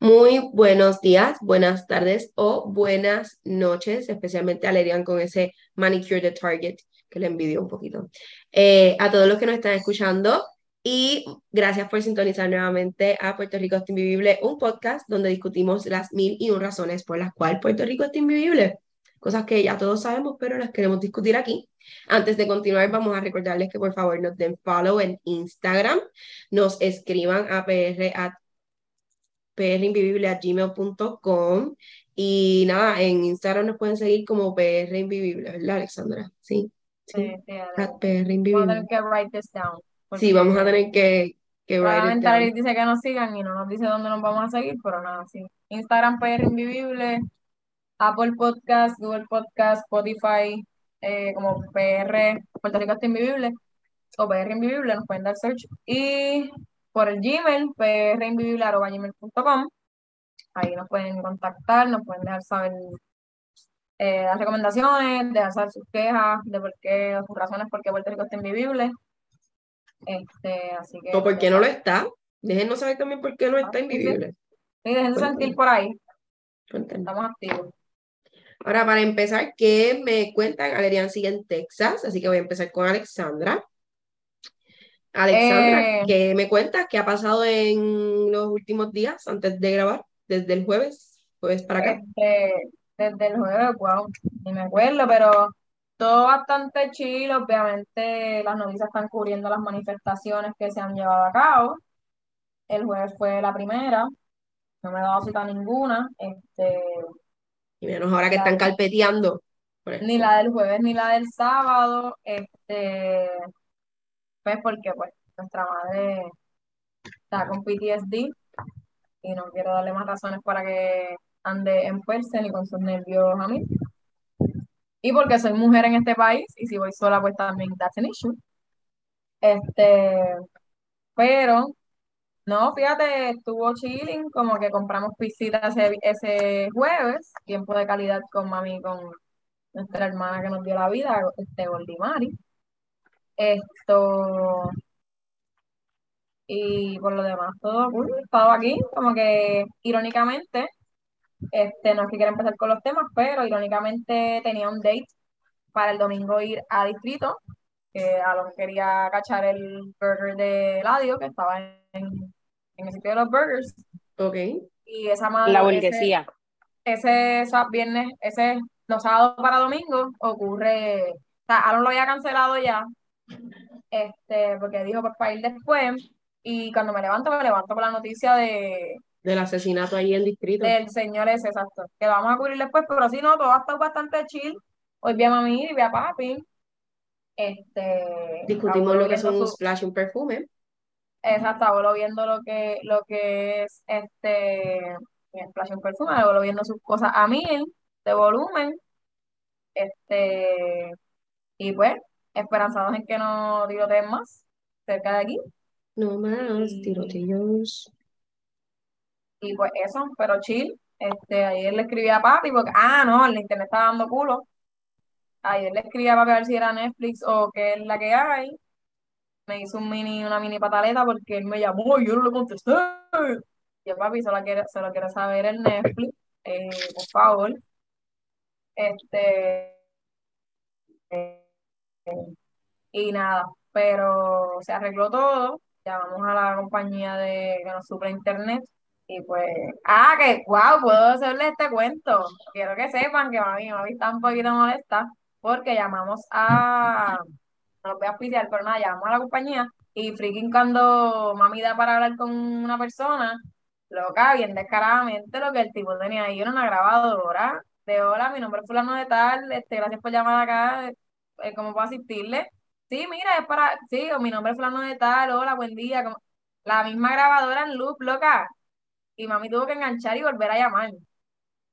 Muy buenos días, buenas tardes o buenas noches, especialmente a Lerian con ese manicure de Target que le envidio un poquito. Eh, a todos los que nos están escuchando y gracias por sintonizar nuevamente a Puerto Rico está invivible, un podcast donde discutimos las mil y un razones por las cuales Puerto Rico está invivible. Cosas que ya todos sabemos, pero las queremos discutir aquí. Antes de continuar, vamos a recordarles que por favor nos den follow en Instagram, nos escriban a pr gmail.com y nada, en Instagram nos pueden seguir como prinvivible, ¿verdad, Alexandra? Sí. Sí, sí, Vamos a tener que write this down. Sí, vamos a tener que, que write dice que nos sigan y no nos dice dónde nos vamos a seguir, pero nada, sí. Instagram PR Invivible, Apple Podcast, Google Podcast, Spotify, eh, como PR Puerto Rico está invivible o PR Invivible, nos pueden dar search. Y por el Gmail, preinvivible.com. Ahí nos pueden contactar, nos pueden dejar saber eh, las recomendaciones, dejar saber sus quejas, de por qué, sus razones por qué Puerto Rico está invivible. Este, así que, o por qué no lo está. Déjenos saber también por qué no está invivible. Sí, déjenos sentir por ahí. Estamos activos. Ahora, para empezar, ¿qué me cuentan? Alerian sigue en Texas, así que voy a empezar con Alexandra. Alexandra, eh, ¿qué me cuentas? ¿Qué ha pasado en los últimos días antes de grabar? Desde el jueves, jueves para acá. Este, desde el jueves, wow, ni me acuerdo, pero todo bastante chill. Obviamente las noticias están cubriendo las manifestaciones que se han llevado a cabo. El jueves fue la primera, no me he dado cita ninguna. Este, y menos ahora que están carpeteando. Ni la del jueves ni la del sábado. Este, porque pues nuestra madre está con PTSD y no quiero darle más razones para que ande en fuerza ni con sus nervios a mí. Y porque soy mujer en este país y si voy sola pues también that's an issue. Este, pero no, fíjate, estuvo chilling, como que compramos visitas ese, ese jueves, tiempo de calidad con mami, con nuestra hermana que nos dio la vida, este Goldimari. Esto, y por lo demás, todo cool. Estado aquí, como que irónicamente, este, no es que quiera empezar con los temas, pero irónicamente tenía un date para el domingo ir a Distrito, que a lo que quería cachar el burger de Ladio, que estaba en, el sitio de los burgers. Ok. Y esa madre. La burguesía. Ese, ese, viernes, ese, no sábado para domingo, ocurre. O sea, Aaron lo había cancelado ya, este, porque dijo para ir después. Y cuando me levanto, me levanto con la noticia de... Del asesinato ahí en distrito. Del señor ese, exacto. Que vamos a cubrir después, pero si no, todo ha estado bastante chill. Hoy vi a mami y vi a papi. Este, Discutimos lo que es un splash, un perfume. Exacto, abuelo viendo lo que, lo que es este splash, un perfume, abuelo viendo sus cosas a mil de volumen. Este, y pues, esperanzados en que no tiroteen más cerca de aquí. No más tiroteos. Y pues eso, pero chill. Este, ayer le escribí a papi porque, ah, no, el internet está dando culo. Ayer le escribí a papi a ver si era Netflix o qué es la que hay. Me hizo un mini, una mini pataleta porque él me llamó y yo no le contesté. Yo, papi, solo quiere, solo quiere saber el Netflix, eh, por favor. Este. Eh, y nada, pero se arregló todo llamamos a la compañía de que nos suple internet y pues, ah, que wow, puedo hacerle este cuento. Quiero que sepan que mami, mami está un poquito molesta porque llamamos a, no lo voy a pero nada, llamamos a la compañía y freaking cuando mami da para hablar con una persona, loca, bien descaradamente lo que el tipo tenía ahí era una grabadora de hola, mi nombre es fulano de tal, este, gracias por llamar acá, eh, ¿cómo puedo asistirle? Sí, mira, es para, sí, mi nombre es fulano de tal, hola, buen día, como, la misma grabadora en loop, loca. Y mami tuvo que enganchar y volver a llamar.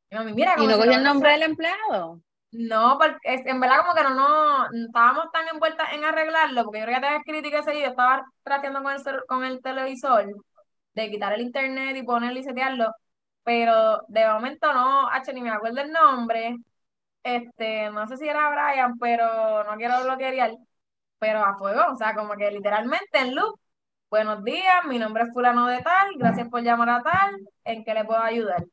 Y mami, mira, ¿Y no cogió el nombre del empleado? No, porque en verdad como que no, no, estábamos tan envueltas en arreglarlo, porque yo creo que te escrito y que yo estaba tratando con el, con el televisor de quitar el internet y ponerlo y setearlo, pero de momento no, H, ni me acuerdo el nombre, este, no sé si era Brian, pero no quiero bloquear pero a fuego, o sea, como que literalmente en loop buenos días, mi nombre es fulano de tal, gracias por llamar a tal, ¿en qué le puedo ayudar?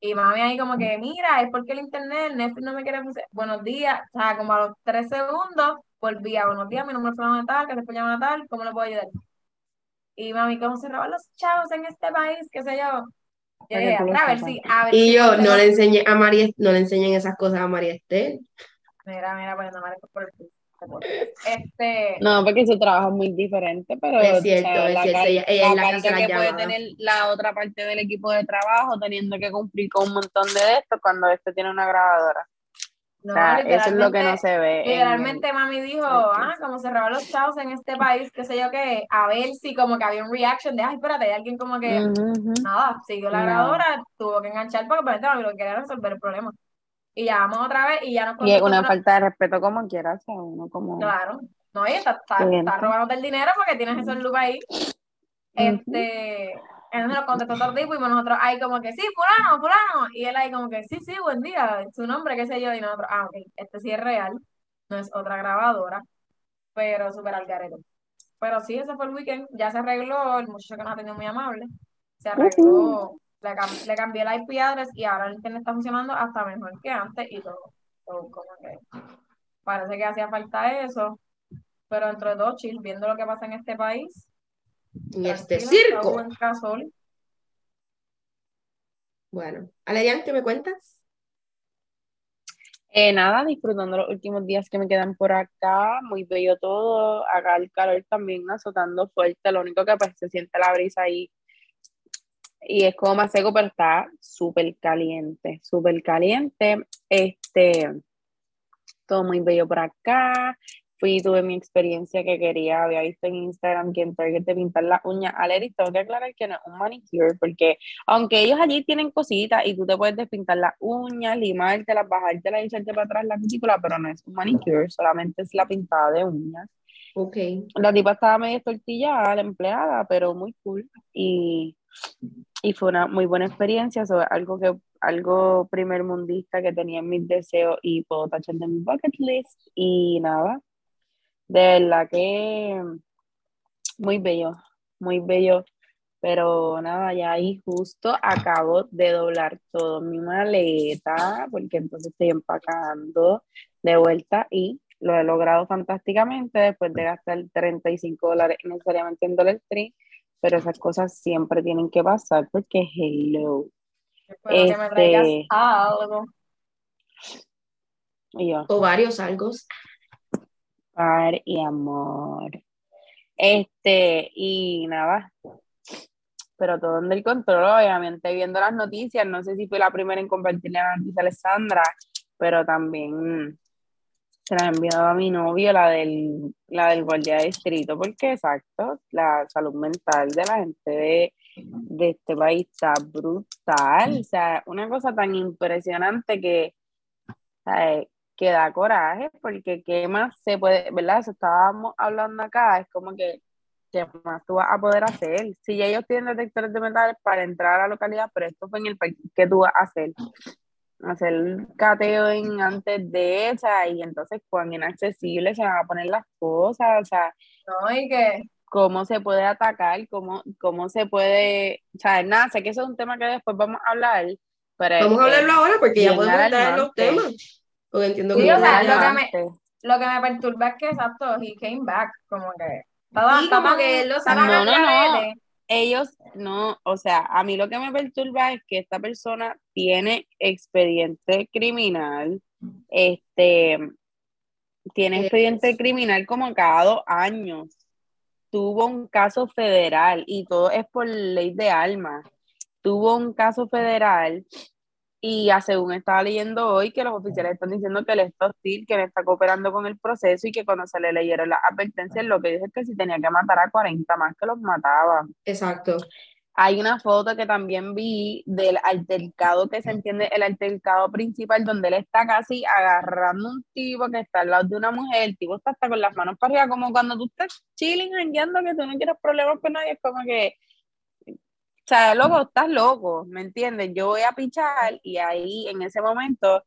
Y mami ahí como que, mira, es porque el internet, Netflix no me quiere Buenos días, o sea, como a los tres segundos, volvía, buenos días, mi nombre es fulano de tal, gracias por llamar a tal, ¿cómo le puedo ayudar? Y mami, ¿cómo se roban los chavos en este país? ¿Qué sé yo? A ver si, a ver y yo no le enseñé a María, no le enseñen esas cosas a María Estel. Mira, mira, poniendo María por el este... No, porque su trabajo es muy diferente, pero es cierto, es cierto. Ella, ella la, parte que puede tener la otra parte del equipo de trabajo teniendo que cumplir con un montón de esto cuando este tiene una grabadora. No, eso es lo que no se ve. Literalmente mami dijo, ah, como cerraban los chavos en este país, qué sé yo qué, a ver si como que había un reaction de, ay, espérate, hay alguien como que, nada, siguió la grabadora, tuvo que enganchar porque aparentemente lo que quería resolver el problema. Y llamamos otra vez y ya nos Y es una falta de respeto como quieras, o uno como... Claro, no, y está, está, robando el dinero porque tienes ese look ahí. Este, él nos lo contestó todo tipo y nosotros ahí como que, sí, fulano, fulano. Y él ahí como que, sí, sí, buen día, su nombre, qué sé yo. Y nosotros, ah, ok, este sí es real, no es otra grabadora, pero súper al Pero sí, ese fue el weekend, ya se arregló, el muchacho que nos ha tenido muy amable, se arregló, le, cambié el IP address y ahora el internet está funcionando hasta mejor que antes y todo. todo como que parece que hacía falta eso, pero entre dos chill, viendo lo que pasa en este país, en este circo. Bueno, Alerian, ¿qué me cuentas? Eh, nada, disfrutando los últimos días que me quedan por acá, muy bello todo, acá el calor también azotando fuerte, lo único que pues se siente la brisa ahí. Y es como más seco, pero está súper caliente, súper caliente, este, todo muy bello por acá, fui tuve mi experiencia que quería, había visto en Instagram que en Target de pintar las uñas. Aleris, tengo que aclarar que no es un manicure, porque aunque ellos allí tienen cositas y tú te puedes despintar las uñas, limártelas, bajártelas y echarte para atrás la cutícula, pero no es un manicure, solamente es la pintada de uñas. Ok. La tipa estaba medio tortillada, la empleada, pero muy cool. Y, y fue una muy buena experiencia, sobre algo que algo primer mundista que tenía en mis deseos y puedo tachar de mi bucket list y nada, de verdad que muy bello, muy bello. Pero nada, ya ahí justo acabo de doblar todo mi maleta, porque entonces estoy empacando de vuelta y lo he logrado fantásticamente después de gastar 35 dólares necesariamente en Dollar Tree, pero esas cosas siempre tienen que pasar porque hello. Espero que me traigas este, algo. O varios algo y amor. Este, y nada, pero todo en el control, obviamente viendo las noticias, no sé si fue la primera en compartir la noticia Alessandra, pero también se la he enviado a mi novio, la del, la del guardia de distrito, porque exacto, la salud mental de la gente de, de este país está brutal, o sea, una cosa tan impresionante que, que da coraje, porque qué más se puede, ¿verdad? Eso estábamos hablando acá, es como que, ¿qué más tú vas a poder hacer? Si ellos tienen detectores de metales para entrar a la localidad, pero esto fue en el país, ¿qué tú vas a hacer? Hacer cateo en, antes de esa, y entonces cuán inaccesible se van a poner las cosas, o sea, no, y que cómo se puede atacar, cómo, cómo se puede, o sea, nada, sé que eso es un tema que después vamos a hablar, pero vamos a hablarlo ahora porque ya podemos entrar en los temas entiendo que, lo, que me, lo que me perturba es que, exacto, he came back, como que... Todo, como que él lo no, no, no. Ellos no, o sea, a mí lo que me perturba es que esta persona tiene expediente criminal, este, tiene expediente criminal como cada dos años. Tuvo un caso federal y todo es por ley de alma. Tuvo un caso federal y según estaba leyendo hoy, que los oficiales están diciendo que él está hostil, que él está cooperando con el proceso y que cuando se le leyeron las advertencias, lo que dijo es que si tenía que matar a 40 más, que los mataba. Exacto. Hay una foto que también vi del altercado que se entiende, el altercado principal, donde él está casi agarrando un tipo que está al lado de una mujer. El tipo está hasta con las manos para arriba, como cuando tú estás chilling, hangueando, que tú no quieres problemas con nadie. Es como que o sea, loco, estás loco, ¿me entiendes? Yo voy a pichar y ahí en ese momento,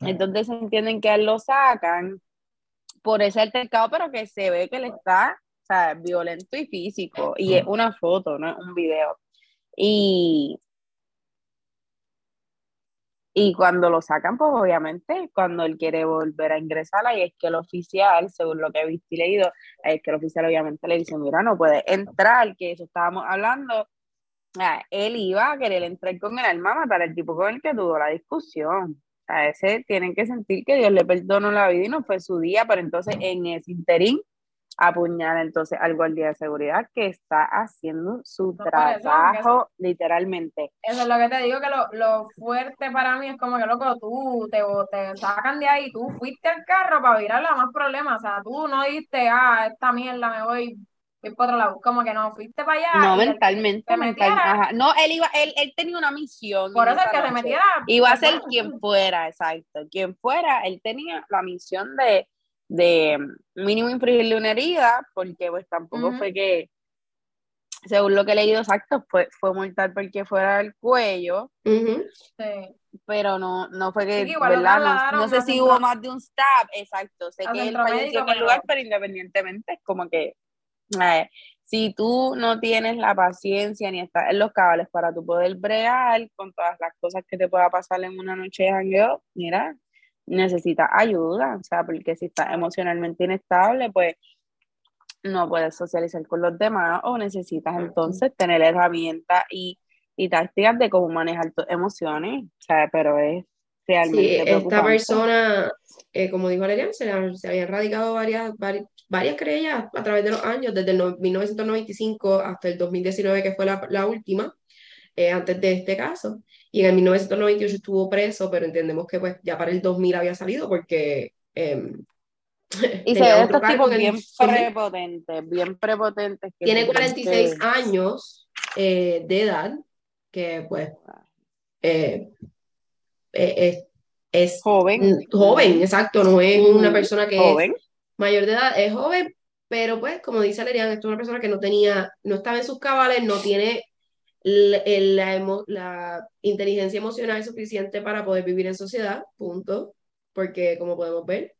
entonces entienden que él lo sacan por ese altercado, pero que se ve que le está, o sea, violento y físico, y es una foto, no es un video. Y, y cuando lo sacan, pues obviamente, cuando él quiere volver a ingresar, ahí es que el oficial, según lo que he visto y leído, es que el oficial obviamente le dice, mira, no puede entrar, que eso estábamos hablando. Él iba a querer entrar con el alma matar al tipo con el que tuvo la discusión. A ese tienen que sentir que Dios le perdonó la vida y no fue su día, pero entonces en ese interín apuñala entonces al guardia de seguridad que está haciendo su trabajo literalmente. Eso es lo que te digo, que lo, lo, fuerte para mí es como que, loco, tú te, te sacan de ahí, tú fuiste al carro para virarle a más problemas, o sea, tú no dijiste, ah, esta mierda me voy ir por otro lado, como que no, fuiste para allá. No, mentalmente, mentalmente. No, él iba, él, él tenía una misión. Por eso es que se metiera. Iba a ser quien fuera, exacto, quien fuera, él tenía la misión de de mínimo infringirle una herida, porque pues tampoco fue que, según lo que he leído exacto, fue, fue mortal porque fuera el cuello, pero no, no fue que, ¿verdad? No, sé si hubo más de un stab, exacto, sé que él falleció en el lugar, pero independientemente es como que, eh, si tú no tienes la paciencia ni estás en los cabales para tu poder bregar con todas las cosas que te pueda pasar en una noche de jangueo, mira, necesitas ayuda, o sea, porque si estás emocionalmente inestable, pues no puedes socializar con los demás o necesitas entonces tener herramientas y, y tácticas de cómo manejar tus emociones, o sea, pero es realmente sí, esta persona, eh, como dijo Valeria, se, se habían radicado varias, varias, varias querellas a través de los años, desde el 1995 hasta el 2019, que fue la, la última, eh, antes de este caso. Y en el 1998 estuvo preso, pero entendemos que pues ya para el 2000 había salido porque... Eh, y se ve estos tipos bien prepotentes, bien prepotentes. tiene 46 años eh, de edad, que pues eh, eh, es, joven. Joven, exacto, no es una persona que es mayor de edad, es joven, pero pues como dice Lerian, es una persona que no tenía, no estaba en sus cabales, no tiene la, la, inteligencia emocional suficiente para poder vivir en sociedad, punto, porque como podemos ver,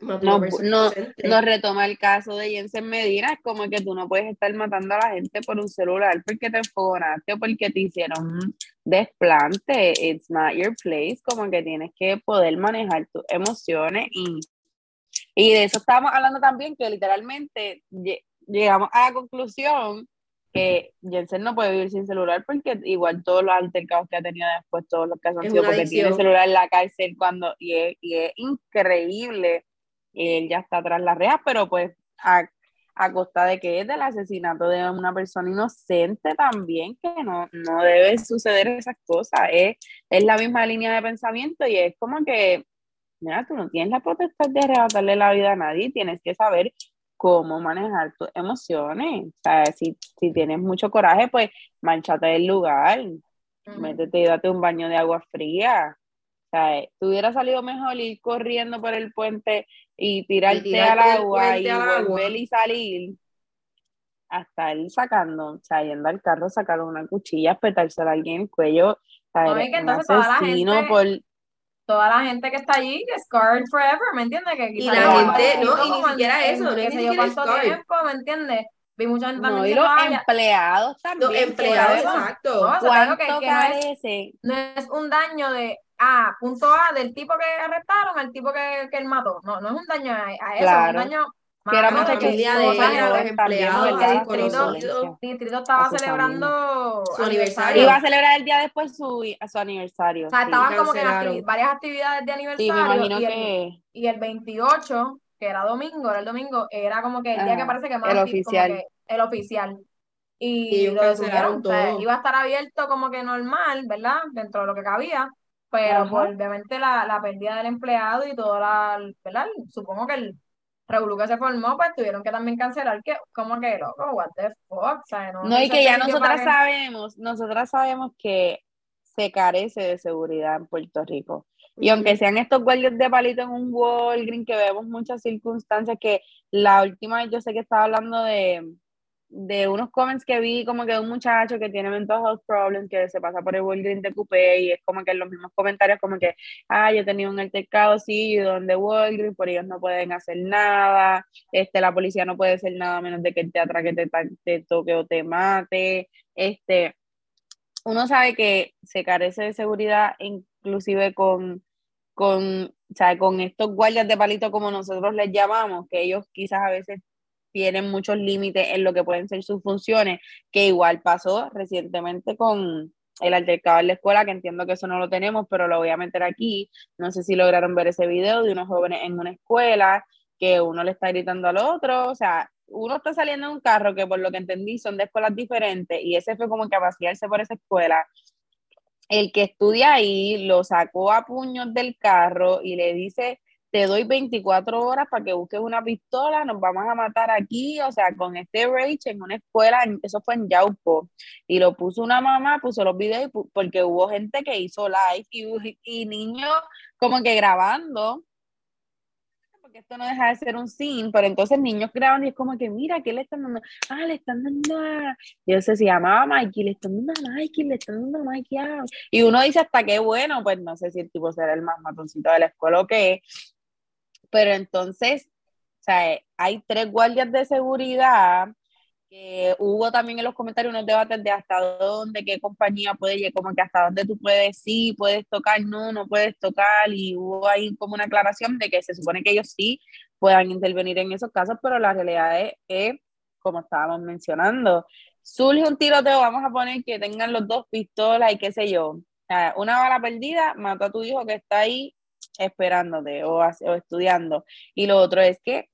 no, no, no, retoma el caso de Jensen Medina, es como que tú no puedes estar matando a la gente por un celular porque te enfogonaste o porque te hicieron un desplante, it's not your place, como que tienes que poder manejar tus emociones y, y de eso estamos hablando también, que literalmente llegamos a la conclusión que Jensen no puede vivir sin celular porque igual todos los altercados que ha tenido después, todos los casos han sido porque tiene celular en la cárcel cuando, y es, y es increíble, él ya está tras las rejas, pero pues a, a, costa de que es del asesinato de una persona inocente también, que no, no debe suceder esas cosas, es, es la misma línea de pensamiento y es como que, mira, tú no tienes la potestad de arrebatarle la vida a nadie, tienes que saber cómo manejar tus emociones. O sea, si, si tienes mucho coraje, pues manchate del lugar, métete y date un baño de agua fría. O sea, te hubiera salido mejor ir corriendo por el puente y tirarte, al agua y volver y salir hasta él sacando, o sea, yendo al carro, sacar una cuchilla, petársela a alguien en el cuello. O sea, no, que entonces toda la gente, por, toda la gente que está allí, que scarred forever, ¿me entiendes? Que y la gente, no, y ni siquiera eso, no es ni cuánto tiempo, ¿me entiendes? Vi mucha gente. No, y los empleados también. Los empleados, exacto. No, ¿Cuánto que, que no, es, no es un daño de A, punto A, del tipo que arrestaron al tipo que, que él mató. No, no es un daño a, a eso, es un daño que era más familia de los empleados, el distrito, estaba celebrando su aniversario. Iba a celebrar el día después su, su aniversario. O sea, estaban como que en varias actividades de aniversario. Sí, me imagino y, que... el, y el 28, que era domingo, era el domingo, era como que el día que parece que más el oficial. Como que el oficial. Y, lo cancelaron todo. iba a estar abierto como que normal, ¿verdad? Dentro de lo que cabía, pero pues, obviamente la, la pérdida del empleado y toda la, ¿verdad? Supongo que el Revolú que se formó, pues tuvieron que también cancelar que, como que loco, what the fuck, no, no y que ya nosotras sabemos, nosotras sabemos que se carece de seguridad en Puerto Rico. Y aunque sean estos guardias de palito en un Walgreens, que vemos muchas circunstancias, que la última vez yo sé que estaba hablando de, de unos comments que vi como que un muchacho que tiene mental health problems, que se pasa por el Walgreens de Coupé y es como que en los mismos comentarios como que, ah, yo tenido un altercado, sí, donde Walgreens, por ellos no pueden hacer nada, este, la policía no puede hacer nada menos de que te atraque, te, te toque o te mate, este, uno sabe que se carece de seguridad inclusive con, con, o sea, con estos guardias de palito como nosotros les llamamos, que ellos quizás a veces tienen muchos límites en lo que pueden ser sus funciones, que igual pasó recientemente con el altercado en la escuela, que entiendo que eso no lo tenemos, pero lo voy a meter aquí. No sé si lograron ver ese video de unos jóvenes en una escuela, que uno le está gritando al otro, o sea, uno está saliendo en un carro que por lo que entendí son de escuelas diferentes y ese fue como que a por esa escuela. El que estudia ahí lo sacó a puños del carro y le dice te doy 24 horas para que busques una pistola, nos vamos a matar aquí, o sea, con este rage en una escuela, eso fue en Yaupo, y lo puso una mamá, puso los videos, porque hubo gente que hizo live y, niños como que grabando, porque esto no deja de ser un scene, pero entonces niños graban y es como que, mira, ¿qué le están dando? Ah, le están dando a... Yo sé, se llamaba Mikey, le están dando a Mikey, le están dando a Mikey. Y uno dice hasta qué bueno, pues no sé si el tipo será el más matoncito de la escuela o qué, pero entonces, o sea, hay tres guardias de seguridad hubo también en los comentarios unos debates de hasta dónde, qué compañía puede llegar, como que hasta dónde tú puedes, sí, puedes tocar, no, no puedes tocar, y hubo ahí como una aclaración de que se supone que ellos sí puedan intervenir en esos casos, pero la realidad es que, como estábamos mencionando, surge un tiroteo, vamos a poner que tengan los dos pistolas y qué sé yo, una bala perdida, mató a tu hijo que está ahí esperándote o, o estudiando. Y lo otro es que...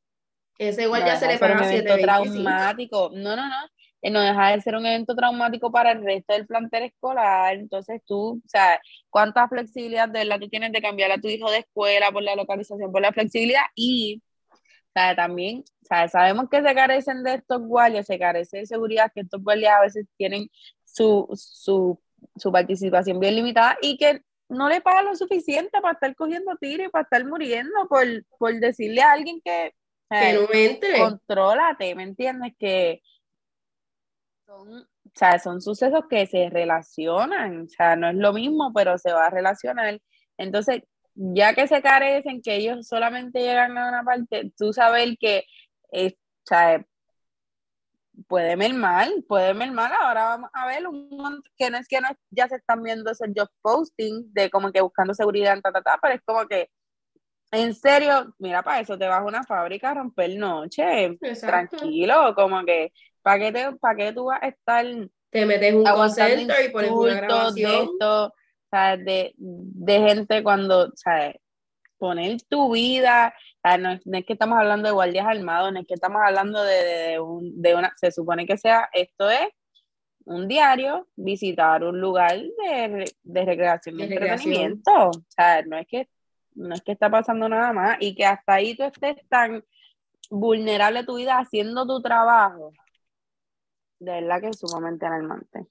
Ese igual ya se le paga un evento traumático. No, no, no. Eh, no deja de ser un evento traumático para el resto del plantel escolar. Entonces tú, o sea, ¿cuánta flexibilidad de la tú tienes de cambiar a tu hijo de escuela por la localización, por la flexibilidad? Y o sea, también, o sea, sabemos que se carecen de estos guardias, se carece de seguridad, que estos guardias a veces tienen su, su, su participación bien limitada y que no le paga lo suficiente para estar cogiendo tiro y para estar muriendo por, por decirle a alguien que, que no entre. Contrólate, ¿me entiendes? Que son, o sea, son sucesos que se relacionan, o sea, no es lo mismo, pero se va a relacionar. Entonces, ya que se carecen, que ellos solamente llegan a una parte, tú sabes que, eh, o sea, puede mal, puede mal. Ahora vamos a ver un que no es que no, ya se están viendo esos job posting de como que buscando seguridad ta, ta, ta, pero es como que en serio, mira, para eso te vas a una fábrica a romper noche, tranquilo, como que, ¿para qué, te, ¿para qué tú vas a estar te metes un call y pones una grabación? De, esto, de, de gente cuando, ¿sabes? Poner tu vida, no, es, que estamos hablando de guardias armados, no es que estamos hablando de, un, de una, se supone que sea, esto es un diario, visitar un lugar de, de recreación y entretenimiento. O sea, no es que no es que está pasando nada más y que hasta ahí tú estés tan vulnerable a tu vida haciendo tu trabajo. De verdad que es sumamente alarmante.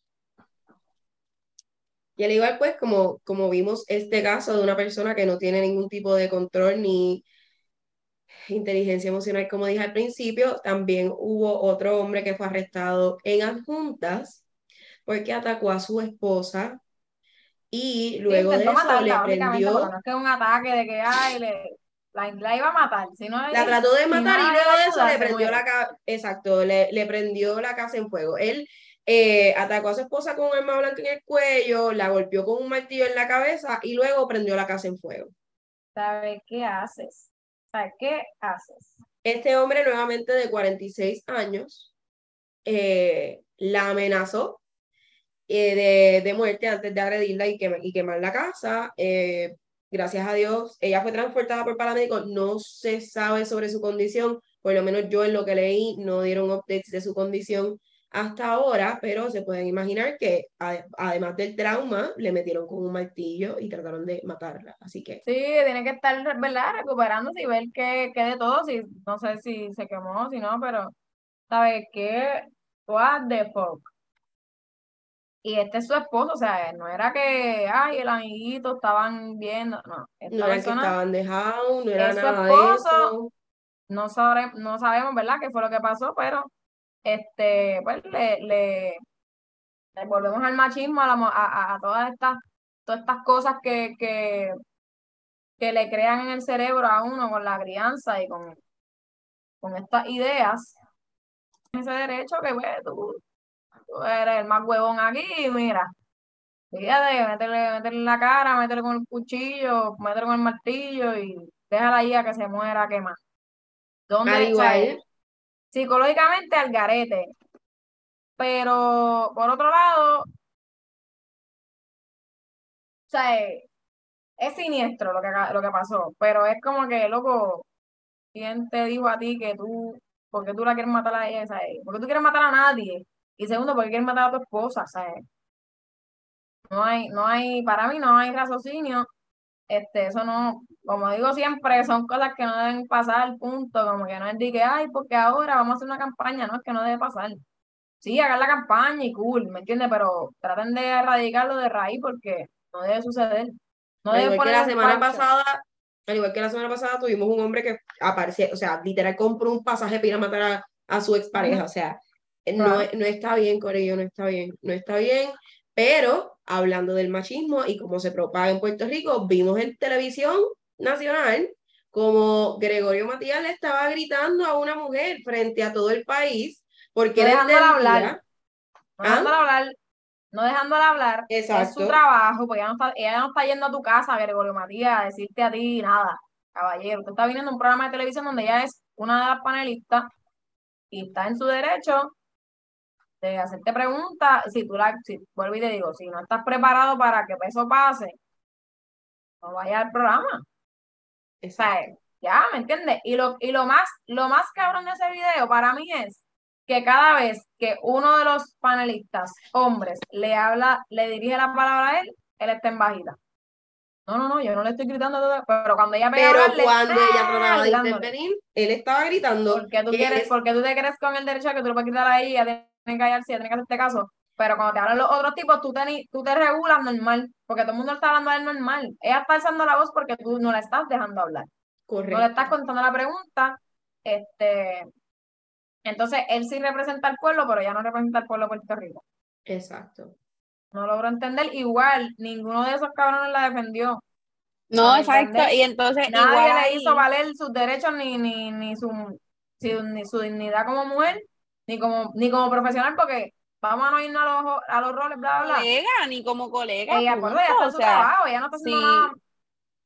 Y al igual, pues, como, como vimos este caso de una persona que no tiene ningún tipo de control ni inteligencia emocional, como dije al principio, también hubo otro hombre que fue arrestado en adjuntas porque atacó a su esposa y luego de eso le prendió... No es que un ataque de que, ay, le, la, iba a matar. Si no, la trató de matar y luego de eso le prendió la casa, exacto, le, le prendió la casa en fuego. Él eh, atacó a su esposa con un arma blanca en el cuello, la golpeó con un martillo en la cabeza y luego prendió la casa en fuego. ¿Sabes qué haces? ¿Sabes qué haces? Este hombre, nuevamente de 46 años, eh, la amenazó eh, de, muerte antes de agredirla y, y quemar la casa. gracias a Dios, ella fue transportada por paramédicos. No se sabe sobre su condición, por lo menos yo en lo que leí no dieron updates de su condición hasta ahora, pero se pueden imaginar que además del trauma, le metieron con un martillo y trataron de matarla. Así que. Sí, tiene que estar, ¿verdad? Recuperándose y ver qué, qué de todo, si, no sé si se quemó, si no, pero, ¿sabes qué? What the fuck. Y este es su esposo, o sea, no era que, ay, el amiguito estaban viendo, no. no era que estaban dejados, no era nada de eso. No, no sabemos, ¿verdad?, qué fue lo que pasó, pero este, pues le, le, le volvemos al machismo, a, la a, a- todas estas, todas estas cosas que, que, que le crean en el cerebro a uno con la crianza y con, con estas ideas. Ese derecho que pues, tú, tú eres el más huevón aquí, mira, fíjate, métele, métele en la cara, métele con el cuchillo, métele con el martillo y déjala ahí a que se muera quemada. ¿Dónde, igual, psicológicamente al garete. Pero por otro lado, o sea, es, es siniestro lo que, lo que pasó, pero es como que, loco, ¿quién te dijo a ti que tú, por qué tú la quieres matar a ella, ¿sabes? ¿Por qué tú quieres matar a nadie? Y segundo, ¿por qué quieres matar a tu esposa, ¿sabes? No hay, no hay, para mí no hay raciocinio, este, eso no, como digo siempre, son cosas que no deben pasar, punto, como que no es de que, ay, porque ahora vamos a hacer una campaña, no, es que no debe pasar. Sí, hagan la campaña y cool, ¿me entiendes? Pero traten de erradicarlo de raíz porque no debe suceder. No al debe igual que la semana pasada, al igual que la semana pasada tuvimos un hombre que aparecía, o sea, literal compró un pasaje para ir a matar a, a su expareja, o sea, no, Claro. no está bien, Corello, no está bien, no está bien, pero hablando del machismo y cómo se propaga en Puerto Rico, vimos en televisión nacional como Gregorio Matías le estaba gritando a una mujer frente a todo el país porque No él dejándola entendía, hablar. No dejándola hablar, no dejándola hablar, es su trabajo, pues ella no está, ella no está yendo a tu casa, Gregorio Matías, a decirte a ti nada, caballero. Usted está viniendo a un programa de televisión donde ella es una de las panelistas y está en su derecho de hacerte preguntas. Si tú la, si, vuelvo y te digo, si no estás preparado para que eso pase, no vayas al programa. O sea, exacto. ya, ¿me entiendes? Y lo, y lo más, lo más cabrón de ese video para mí es que cada vez que uno de los panelistas, hombres, le habla, le dirige la palabra a él, él está en bajita. No, no, no, yo no le estoy gritando, todo, pero cuando ella pega a Pero hablarle, cuando ella ¡ah! trataba de gritándole. intervenir, él estaba gritando. Porque tú que quieres, es- porque tú te crees con el derecho a que tú lo puedes quitar ahí, ella tiene que callarse, ella tiene que hacerte caso. Pero cuando te hablan los otros tipos, tú te, ni- tú te regulas normal, porque todo el mundo está hablando a él normal. Ella está alzando la voz porque tú no la estás dejando hablar. No le estás Correcto. contestando la pregunta. Este, entonces, él sí representa al pueblo, pero ella no representa al pueblo de Puerto Rico. Exacto. No logro entender. Igual, ninguno de esos cabrones la defendió. No, exacto. entender, Y entonces, Nadie igual le hizo valer sus derechos ni, ni, ni, su, ni su dignidad como mujer, ni como, ni como profesional, porque vamos a no irnos a los, a los roles, bla, bla, bla. colega, ni como colega, Ella, por eso punto. ella está en su sea, trabajo, ella no está haciendo sí. nada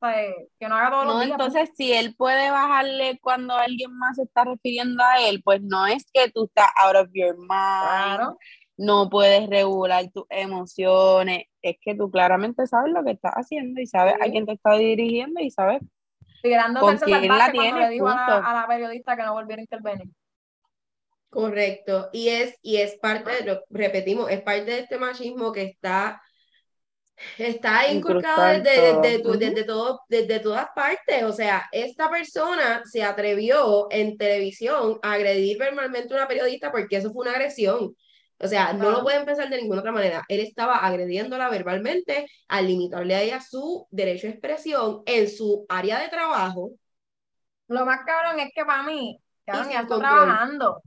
o sea, que no haga todos los No, días. pues. entonces si él puede bajarle cuando alguien más se está refiriendo a él, pues no es que tú estás out of your mind, Claro. no puedes regular tus emociones, es que tú claramente sabes lo que estás haciendo y sabes a quién te está dirigiendo y sabes Tirándose ¿Con quién la tienes? le dijo a la, a la periodista que no volviera a intervenir. Correcto. Y es, y es parte, de lo repetimos, es parte de este machismo que está, está inculcado desde, todo. desde, todo, desde todas partes. O sea, esta persona se atrevió en televisión a agredir verbalmente a una periodista porque eso fue una agresión. O sea, no lo pueden pensar de ninguna otra manera. Él estaba agrediéndola verbalmente al limitarle a ella su derecho de expresión en su área de trabajo. Lo más cabrón es que para mí, cabrón, ya está control. trabajando.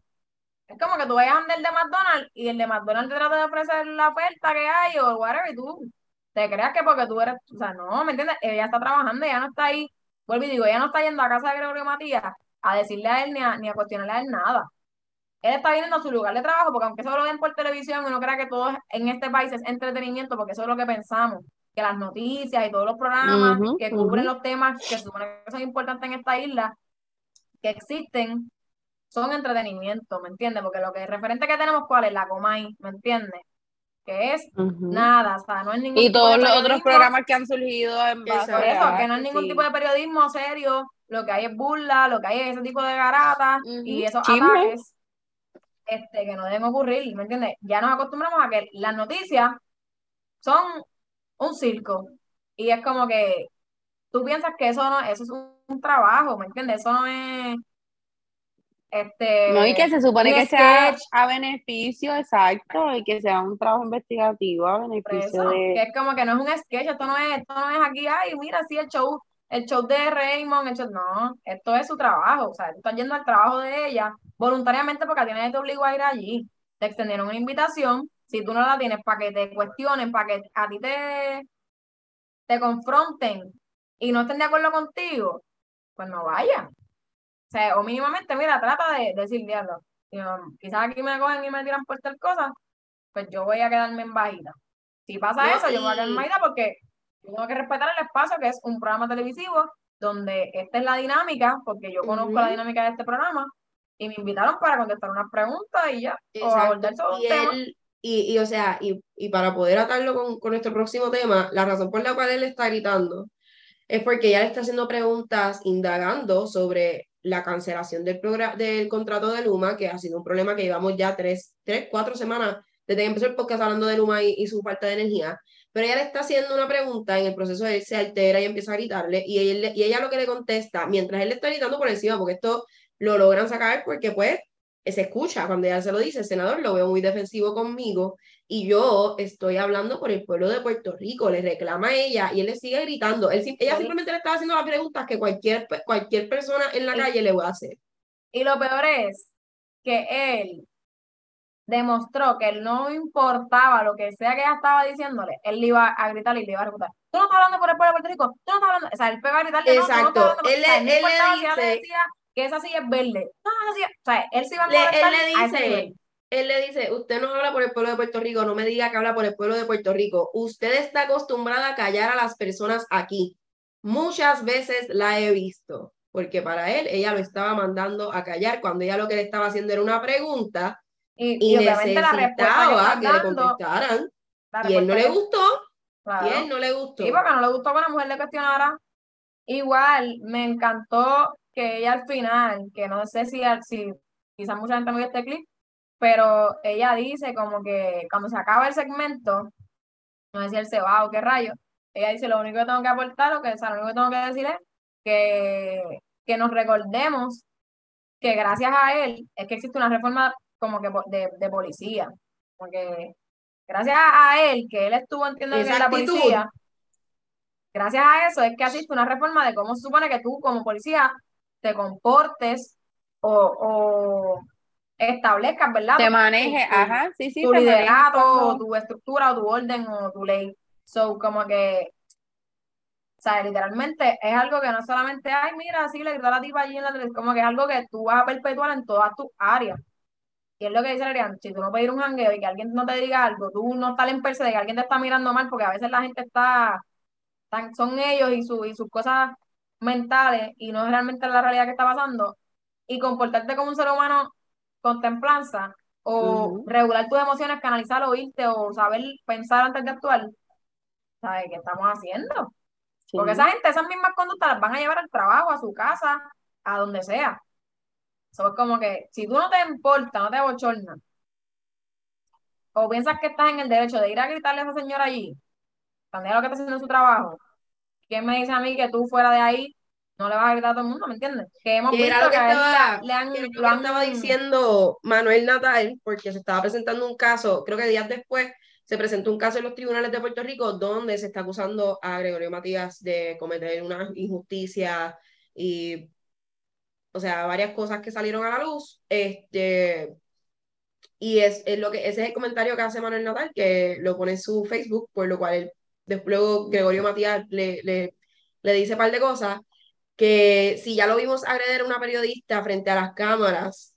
Es como que tú vayas a el de McDonald's y el de McDonald's te trata de ofrecer la oferta que hay o whatever y tú te creas que porque tú eres, o sea, no, ¿me entiendes? Ella está trabajando, ella no está ahí, vuelvo y digo, ella no está yendo a casa de Gregorio Matías a decirle a él ni a, ni a cuestionarle a él nada. Él está viniendo a su lugar de trabajo porque aunque eso lo ven por televisión y uno crea que todo en este país es entretenimiento porque eso es lo que pensamos, que las noticias y todos los programas que cubren los temas que se supone que son importantes en esta isla, que existen, son entretenimiento, ¿me entiendes? Porque lo que es referente que tenemos, ¿cuál es? La Comay, ¿me entiendes? Que es nada, o sea, no es ningún Y tipo todos de los otros programas que han surgido en base Por eso, que no es ningún sí. tipo de periodismo serio, lo que hay es burla, lo que hay es ese tipo de garata y esos Chisme. ataques este, que no deben ocurrir, ¿me entiendes? Ya nos acostumbramos a que las noticias son un circo y es como que tú piensas que eso no, eso es un, un trabajo, ¿me entiendes? Eso no es este No, y que se supone que sea sketch, a beneficio, exacto, y que sea un trabajo investigativo a beneficio eso, de... que es como que no es un sketch, esto no es, esto no es aquí, ay, mira, sí, el show, el show de Raymond, el show, no, esto es su trabajo, o sea, tú estás yendo al trabajo de ella voluntariamente porque a ti nadie te obligó a ir allí. Te extendieron una invitación, si tú no la tienes para que te cuestionen, para que a ti te, te confronten y no estén de acuerdo contigo, pues no vaya. O sea, o mínimamente, mira, trata de, decir, diablo, quizás aquí me cogen y me tiran por tal cosa, pues yo voy a quedarme en bajita. Si pasa eso, yo me voy a quedar en bajita porque tengo que respetar el espacio que es un programa televisivo donde esta es la dinámica, porque yo conozco la dinámica de este programa, y me invitaron para contestar unas preguntas y ya, o abordar todo y tema. y, y, o sea, y, y para poder atarlo con, con, nuestro próximo tema, la razón por la cual él está gritando es porque ella le está haciendo preguntas indagando sobre la cancelación del, del contrato de Luma, que ha sido un problema que llevamos ya tres, tres cuatro semanas desde que empezó el podcast hablando de Luma y, y, su falta de energía. Pero ella le está haciendo una pregunta en el proceso él se altera y empieza a gritarle, y, él, y ella lo que le contesta, mientras él le está gritando por encima, porque esto lo logran sacar porque pues se escucha cuando ella se lo dice, el senador lo veo muy defensivo conmigo y yo estoy hablando por el pueblo de Puerto Rico, le reclama a ella y él le sigue gritando. Él, ella simplemente le estaba haciendo las preguntas que cualquier, cualquier persona en la calle le va a hacer. Y lo peor es que él demostró que él no importaba lo que sea que ella estaba diciéndole, él le iba a gritar y le iba a refutar. Tú no estás hablando por el pueblo de Puerto Rico, tú no estás hablando, o sea, él pega a gritarle. Exacto, él, le dice, que esa sí es verde. No, sí o sea, él sí va a le, él le dice, él le dice, usted no habla por el pueblo de Puerto Rico, no me diga que habla por el pueblo de Puerto Rico. Usted está acostumbrada a callar a las personas aquí. Muchas veces la he visto, porque para él ella lo estaba mandando a callar cuando ella lo que le estaba haciendo era una pregunta y, y, necesitaba que, le contestaran. Y él no le gustó. Y él no le gustó. Sí, porque no le gustó que la mujer le cuestionara. Igual, me encantó que ella al final, que no sé si, si quizás mucha gente no vio este clip, pero ella dice como que cuando se acaba el segmento, no sé si él se va o qué rayo, ella dice lo único que tengo que aportar, o que, o sea, lo único que tengo que decir es que, que nos recordemos que gracias a él es que existe una reforma como que de, de policía, porque gracias a él, que él estuvo, entiendo que la policía, gracias a eso es que existe una reforma de cómo se supone que tú como policía te comportes o, o establezcas, ¿verdad? Te maneje, ajá, sí, sí. Tu liderato, tu estructura, o tu orden, o tu ley. So, como que, o sea, literalmente es algo que no solamente, ay, mira, sí, le gritó a la tipa allí en la televisión, como que es algo que tú vas a perpetuar en todas tus áreas. Y es lo que dice Adrián, si tú no puedes ir a un jangueo y que alguien no te diga algo, tú no estás en perse de que alguien te está mirando mal, porque a veces la gente está, son ellos y, su, y sus cosas mentales y no es realmente la realidad que está pasando, y comportarte como un ser humano con templanza o regular tus emociones, canalizar, oírte o saber pensar antes de actuar, ¿sabes qué estamos haciendo? Porque esa gente, esas mismas conductas las van a llevar al trabajo, a su casa, a donde sea. Eso es como que, si tú no te importa, no te bochorna, o piensas que estás en el derecho de ir a gritarle a esa señora allí, también lo que está haciendo en su trabajo, ¿quién me dice a mí que tú fuera de ahí no le vas a gritar a todo el mundo, ¿me entiendes? Que hemos visto que, estaba, le han, lo estaba diciendo Manuel Natal, porque se estaba presentando un caso, creo que días después se presentó un caso en los tribunales de Puerto Rico donde se está acusando a Gregorio Matías de cometer una injusticia y, o sea, varias cosas que salieron a la luz. Este, y es, es lo que, ese es el comentario que hace Manuel Natal, que lo pone en su Facebook, por lo cual luego Gregorio Matías le, le, le dice un par de cosas que si ya lo vimos agredir a una periodista frente a las cámaras,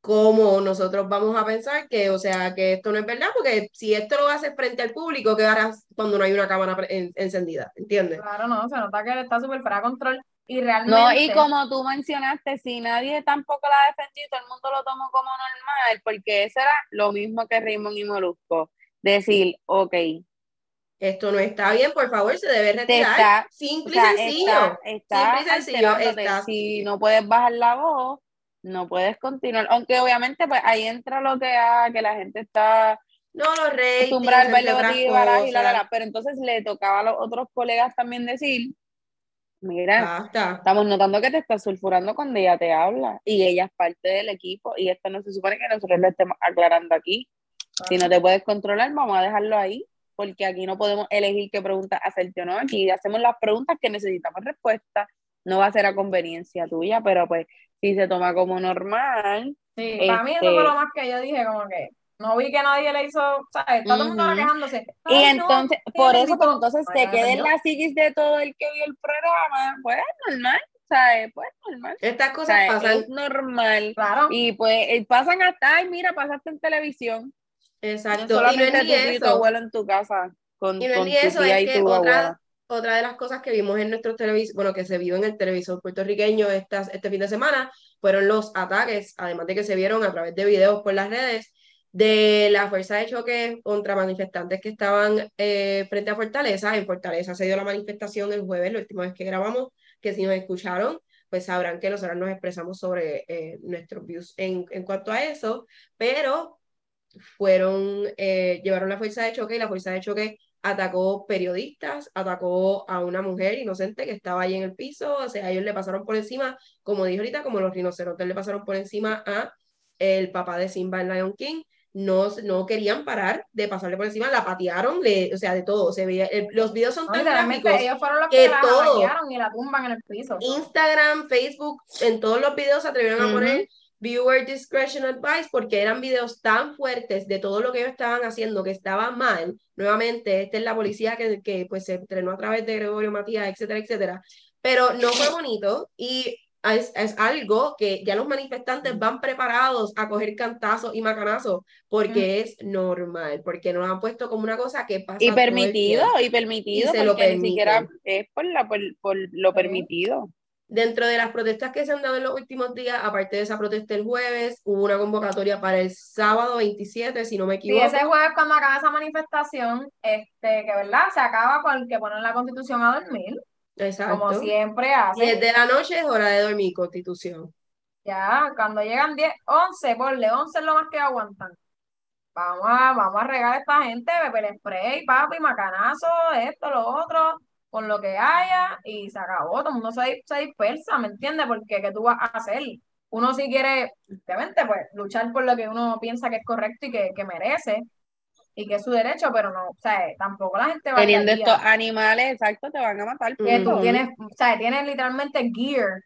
¿cómo nosotros vamos a pensar que, o sea, que esto no es verdad? Porque si esto lo haces frente al público, ¿qué harás cuando no hay una cámara encendida? ¿Entiendes? Claro, no, se nota que está súper fuera de control. Y realmente... No, y como tú mencionaste, si nadie tampoco la ha defendido, todo el mundo lo tomó como normal, porque eso era lo mismo que Raymond y Molusco. Decir, ok, esto no está bien, por favor, se debe retirar. simple y sencillo. simple y sencillo. Si no puedes bajar la voz, no puedes continuar. Aunque obviamente pues ahí entra lo que, ah, que la gente está no, los acostumbrada y la, la, pero entonces le tocaba a los otros colegas también decir, mira, estamos notando que te estás sulfurando cuando ella te habla y ella es parte del equipo y esto no se supone que nosotros lo estemos aclarando aquí. Si no te puedes controlar, vamos a dejarlo ahí porque aquí no podemos elegir qué pregunta hacerte o no. Aquí hacemos las preguntas que necesitamos respuesta. No va a ser a conveniencia tuya, pero pues si se toma como normal. Sí, para mí eso fue Este- lo más que yo dije, como que no vi que nadie le hizo, ¿sabes? Todo el mundo Ujú. quejándose. Y no, entonces, ¿quién por eso, pero entonces Ay, se queda en la psiquis de todo el que vio el programa, pues es normal, ¿sabes? Pues normal. Estas cosas pasan. es normal. Claro. Y pues eh, pasan hasta, ay, mira, pasaste en televisión. No Exacto. Y no solamente es tu tu abuelo en tu casa, con, Y no es con ni tu eso, tía es y que tu otra, otra de las cosas que vimos en nuestro televisor, bueno, que se vio en el televisor puertorriqueño estas, este fin de semana, fueron los ataques, además de que se vieron a través de videos por las redes, de la fuerza de choque contra manifestantes que estaban eh, frente a Fortaleza. En Fortaleza se dio la manifestación el jueves, la última vez que grabamos, que si nos escucharon, pues sabrán que nosotros nos expresamos sobre eh, nuestros views en, en cuanto a eso, pero fueron, eh, llevaron la fuerza de choque y la fuerza de choque atacó periodistas, atacó a una mujer inocente que estaba ahí en el piso, o sea, ellos le pasaron por encima, como dije ahorita, como los rinocerontes le pasaron por encima a el papá de Simba en Lion King, no, no querían parar de pasarle por encima, la patearon, le, o sea, de todo, se veía, el- los videos son No, tan gráficos, ellos fueron los que que, la todo- y la tumban en el piso. Instagram, Facebook, en todos los videos se atrevieron a poner viewer discretion advice porque eran videos tan fuertes de todo lo que ellos estaban haciendo que estaba mal. Nuevamente, esta es la policía que, que pues se entrenó a través de Gregorio Matías, etcétera, etcétera. Pero no fue bonito y es, es algo que ya los manifestantes van preparados a coger cantazos y macanazos porque es normal, porque nos han puesto como una cosa que pasa Y permitido, y permitido, Y se lo porque ni siquiera es por, la, por, por lo permitido. Dentro de las protestas que se han dado en los últimos días, aparte de esa protesta el jueves, hubo una convocatoria para el sábado 27, si no me Sí, equivoco. ese jueves cuando acaba esa manifestación, este, que verdad, se acaba con que ponen la constitución a dormir, como Exacto. siempre hacen. 10 de la noche es hora de dormir, constitución. Ya, cuando llegan 10, 11, ponle, 11 es lo más que aguantan. Vamos a, vamos a regar a esta gente, beber spray, papi, macanazo, esto, lo otro, con lo que haya, y se acabó, todo el mundo se, se dispersa, ¿me entiendes? Porque ¿qué tú vas a hacer? Uno si quiere, obviamente, pues, luchar por lo que uno piensa que es correcto y que, que merece, y que es su derecho, pero no, o sea, tampoco la gente va Teniendo a al estos animales, exacto, te van a matar. que tú tienes, o sea, tienes literalmente gear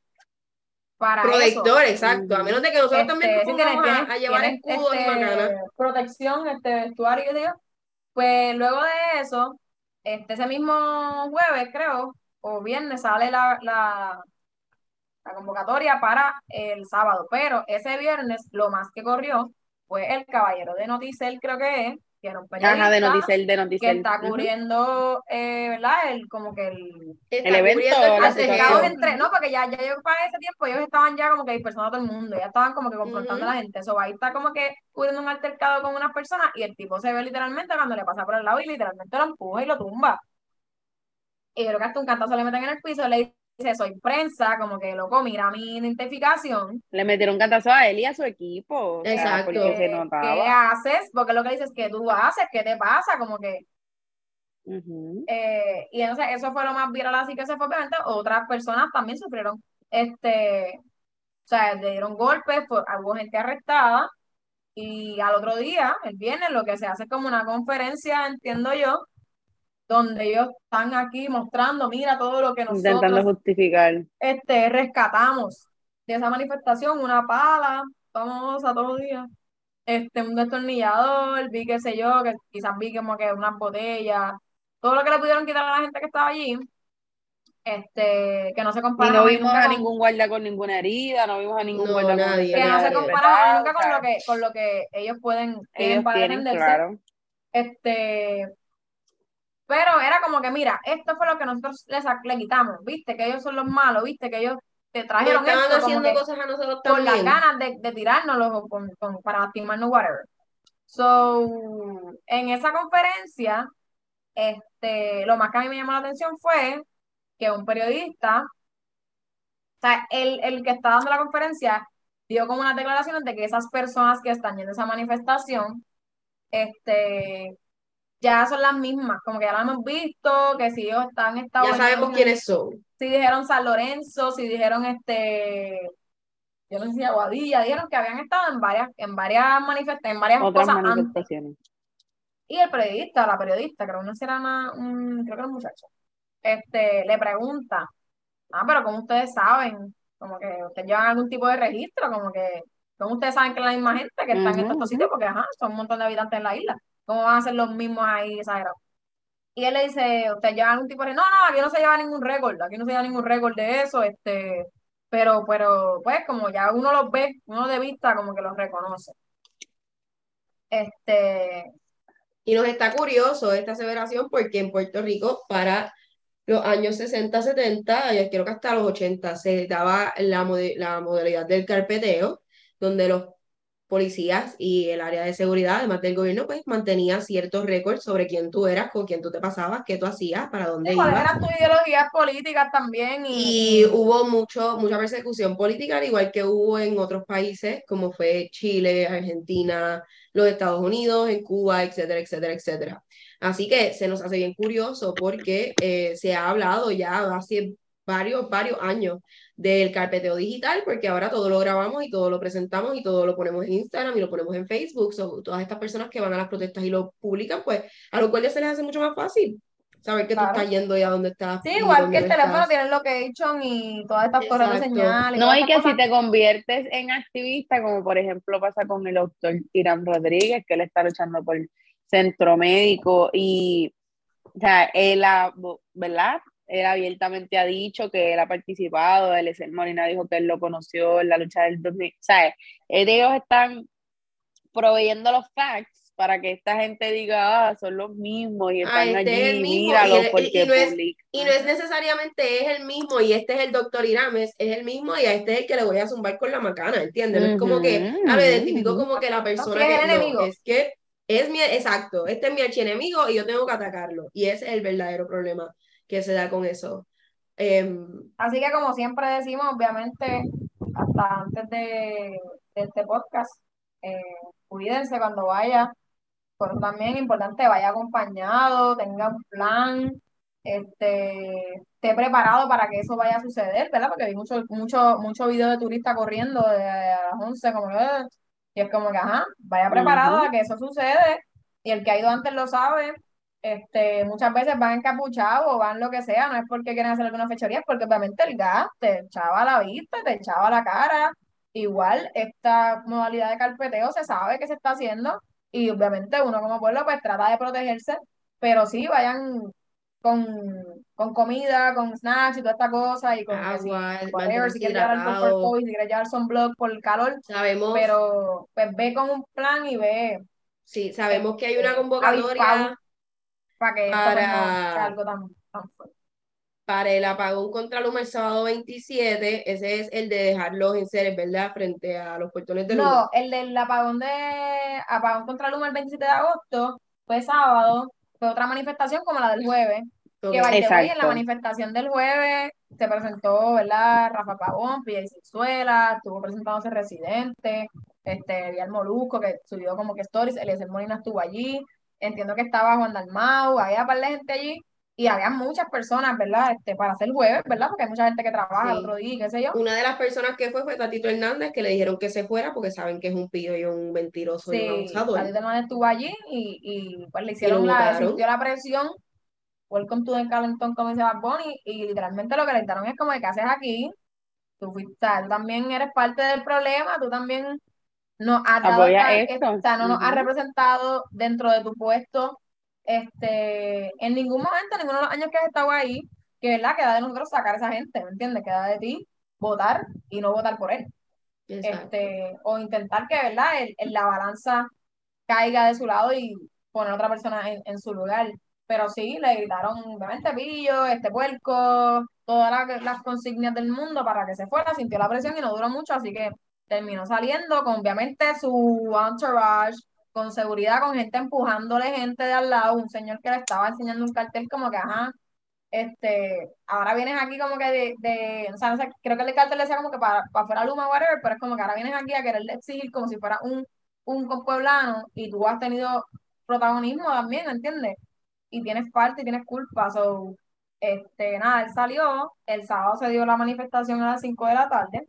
para eso. Protector, exacto. A menos de que nosotros también Este, nos sí, tienes, a, tienes- a llevar escudos y este, macanas. protección, este vestuario, yo digo. Pues luego de eso, este, ese mismo jueves, creo, o viernes, sale la, la, la convocatoria para el sábado. Pero ese viernes, lo más que corrió fue el caballero de Noticel, creo que es, que era un Ajá, de periodista Noticel, de que está cubriendo, eh, ¿verdad? El, como que el, El evento, la entre, no, porque ya, ya yo para ese tiempo ellos estaban ya como que dispersando a todo el mundo, ya estaban como que confrontando a la gente. Eso ahí está como que cubriendo un altercado con unas personas y el tipo se ve literalmente cuando le pasa por el lado y literalmente lo empuja y lo tumba. Y yo creo que hasta un cantazo le meten en el piso y le dice, soy prensa, como que loco, mira mi identificación. Le metieron cantazo a él y a su equipo. o sea, Exacto. porque se ¿Qué, haces? Porque lo que dices es que tú haces, ¿qué te pasa? Como que. Eh, y entonces eso fue lo más viral, así que se fue obviamente. Otras personas también sufrieron, este, o sea, le dieron golpes, fue- hubo gente arrestada. Y al otro día, el viernes, lo que se hace es como una conferencia, entiendo yo, donde ellos están aquí mostrando, mira todo lo que Intentando nosotros justificar. este, rescatamos de esa manifestación, una pala, vamos a todos los días, este, un destornillador, vi qué sé yo, que quizás vi como que unas botellas, todo lo que le pudieron quitar a la gente que estaba allí, este, que no se Y compara no jamás vimos a con- ningún guardia con ninguna herida, no vimos a ningún No, guardia con nadie, que no se compara nunca con lo que, con lo que ellos pueden, tienen ellos para tienen, defenderse. claro. Este, pero era como que, mira, esto fue lo que nosotros le, sac- le quitamos, viste, que ellos son los malos, viste, que ellos te trajeron estaban esto haciendo cosas a nosotros con las ganas de, de tirárnoslos o con, con- para lastimarnos, whatever. So, en esa conferencia, este, lo más que a mí me llamó la atención fue que un periodista, o sea, el, el que está dando la conferencia, dio como unas declaraciones de que esas personas que están yendo a esa manifestación, este, ya son las mismas, como que ya las hemos visto, que si ellos están estados Ya en- sabemos quiénes son. si dijeron San Lorenzo, si dijeron este, yo no sé si Aguadilla, dijeron que habían estado en varias, en varias manifestaciones, en varias Otras cosas antes. manifestaciones. Y el periodista, la periodista, creo que no era una, un, creo que era un muchacho, este, le pregunta, ah, pero como ustedes saben, como que ustedes llevan algún tipo de registro, como que, como ustedes saben que es la misma gente que está en estos sitios, porque ajá, son un montón de habitantes en la isla, ¿cómo van a ser los mismos ahí? Y él le dice, ¿usted lleva algún tipo de... No, no, aquí no se lleva ningún récord, aquí no se lleva ningún récord de eso, este, pero, pero, pues, como ya uno los ve, uno de vista como que los reconoce. Este, Y nos está curioso esta aseveración porque en Puerto Rico para los años 60, 70, yo creo que hasta los 80 se daba la, la modalidad del carpeteo, donde los policías y el área de seguridad, además del gobierno, pues mantenía ciertos récords sobre quién tú eras, con quién tú te pasabas, qué tú hacías, para dónde ¿cuáles ibas. eran tus ideologías políticas también? Y Y, hubo mucho, mucha persecución política, al igual que hubo en otros países, como fue Chile, Argentina, los Estados Unidos, en Cuba, etcétera, etcétera, etcétera. Así que se nos hace bien curioso porque eh, se ha hablado ya hace varios, varios años del carpeteo digital, porque ahora todo lo grabamos y todo lo presentamos y todo lo ponemos en Instagram y lo ponemos en Facebook. So, todas estas personas que van a las protestas y lo publican, pues a los cuales se les hace mucho más fácil saber que Claro. tú estás yendo y a dónde estás. Sí, igual que el no teléfono estás. tiene location y todas estas torres de Exacto. señal. Y No, todas y que si cosas. te conviertes en activista, como por ejemplo pasa con el doctor Irán Rodríguez, que él está luchando por centro médico y, o sea, él, ha, ¿verdad? Él abiertamente ha dicho que él ha participado, Eliezer Molina dijo que él lo conoció en la lucha del 2000, o sea, ellos están proveyendo los facts para que esta gente diga, ah, son los mismos y Ah, están este es el allí, el- y- porque y no es-. Y no es necesariamente es el mismo y este es el doctor Irames, es el mismo y a este es el que le voy a zumbar con la macana, ¿entiendes? No es como que, ah, lo identifico como que la persona es que el no, enemigo. es que es mi, exacto, este es mi archienemigo y yo tengo que atacarlo. Y ese es el verdadero problema que se da con eso. Em, Así que como siempre decimos, obviamente, hasta antes de, de este podcast, eh, cuídense cuando vaya. Pero también es importante, vaya acompañado, tenga un plan, este, esté preparado para que eso vaya a suceder, ¿verdad? Porque vi mucho, mucho, mucho video de turistas corriendo de, a las 11, como que, y es como que, ajá, vaya preparado Ujú. a que eso sucede, y el que ha ido antes lo sabe, este, muchas veces van encapuchados o van lo que sea, no es porque quieren hacer alguna fechoría, es porque obviamente el gas te echaba la vista, te echaba la cara, igual esta modalidad de carpeteo se sabe que se está haciendo, y obviamente uno como pueblo pues trata de protegerse, pero sí vayan con, con comida, con snacks y toda esta cosa, y con que si, agua, whatever, si quieres llevar alcohol por. COVID, si quieres llevar sunblock por el calor, Sabemos, pero pues ve con un plan y ve sí, sabemos que hay una eh, convocatoria para que esto pues, no sea para, algo tan, tan fuerte. para el apagón contra Luma el sábado 27, ese es el de dejarlos en seres, ¿verdad? Frente a los portones de Luma. No, el del apagón de apagón contra Luma el 27 de agosto fue sábado, fue otra manifestación como la del jueves. Que way, en la manifestación del jueves se presentó, ¿verdad? Rafa Pavón, Pia Cizuela, estuvo presentándose Residente, este, Vial Molusco, que subió como que stories, Eliezer Molina estuvo allí, entiendo que estaba Juan Dalmau, había par de gente allí, y había muchas personas, ¿verdad? Este, para hacer jueves, ¿verdad? Porque hay mucha gente que trabaja el otro día, qué sé yo. Una de las personas que fue fue Tatito Hernández, que le dijeron que se fuera porque saben que es un pillo y un mentiroso y un abusador. Tati Hernández estuvo allí y, y pues le hicieron la, sintió la presión, welcome to the Calentón, como dice Bad Bunny, y literalmente lo que le gritaron es como, ¿qué haces aquí? Tú, fuiste, tú también eres parte del problema, tú también nos has dado o sea, no nos Ujú. representado dentro de tu puesto, este, en ningún momento, ninguno de los años que has estado ahí, que verdad, queda de nosotros sacar a esa gente, ¿me entiendes? Queda de ti votar y no votar por él Exacto. este, o intentar que, ¿verdad?, el, el- la balanza caiga de su lado y poner a otra persona en, en su lugar. Pero sí, le gritaron, obviamente, pillo, este puerco, todas la- las consignas del mundo para que se fuera, sintió la presión y no duró mucho, así que terminó saliendo con, obviamente, su entourage, con seguridad, con gente empujándole gente de al lado, un señor que le estaba enseñando un cartel como que, ajá, este, ahora vienes aquí como que de, de o sea, no sé, creo que el cartel decía como que para, para fuera Luma, whatever, pero es como que ahora vienes aquí a querer exigir como si fuera un, un pueblano y tú has tenido protagonismo también, ¿entiendes? Y tienes parte y tienes culpa, so, este, nada, él salió, el sábado se dio la manifestación a las 5 de la tarde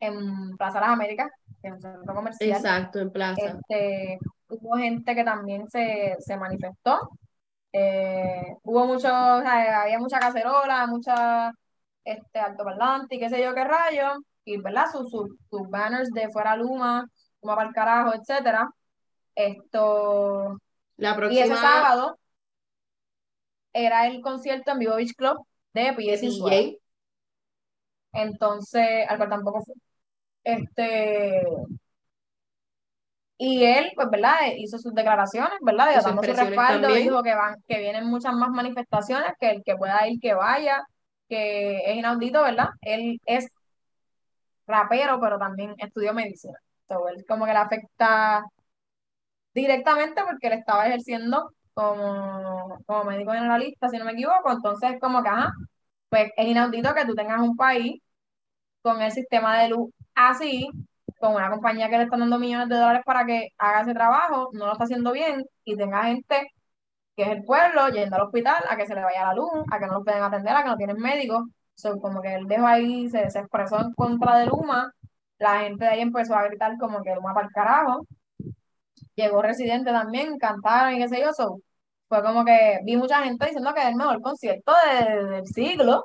en Plaza Las Américas, en un centro comercial. Exacto, en plaza. Este, hubo gente que también se, se manifestó. Eh, hubo mucho, o sea, había mucha cacerola, mucha este altoparlante y qué sé yo qué rayo, y ¿verdad? Sus, sus, sus banners de fuera Luma, Luma para el carajo, etcétera. Esto, La y ese próxima sábado era el concierto en Vivo Beach Club de. DJ. Entonces, al cual tampoco fue. Este, y él, pues, ¿verdad? Hizo sus declaraciones, ¿verdad? Sus Dando su respaldo, también. dijo que van, que vienen muchas más manifestaciones, que el que pueda ir, que vaya, que es inaudito, ¿verdad? Él es rapero, pero también estudió medicina. So, él como que le afecta directamente porque él estaba ejerciendo como, como médico generalista, si no me equivoco. Entonces, como que, ajá, pues es inaudito que tú tengas un país con el sistema de luz así, con una compañía que le están dando millones de dólares para que haga ese trabajo, no lo está haciendo bien, y tenga gente que es el pueblo yendo al hospital a que se le vaya la luz, a que no lo pueden atender, a que no tienen médicos. So, como que él dejó ahí, se, expresó en contra de Luma, la gente de ahí empezó a gritar como que Luma para el carajo. Llegó Residente también, cantaron y qué sé yo. So, fue como que vi mucha gente diciendo que es el mejor concierto de- del siglo.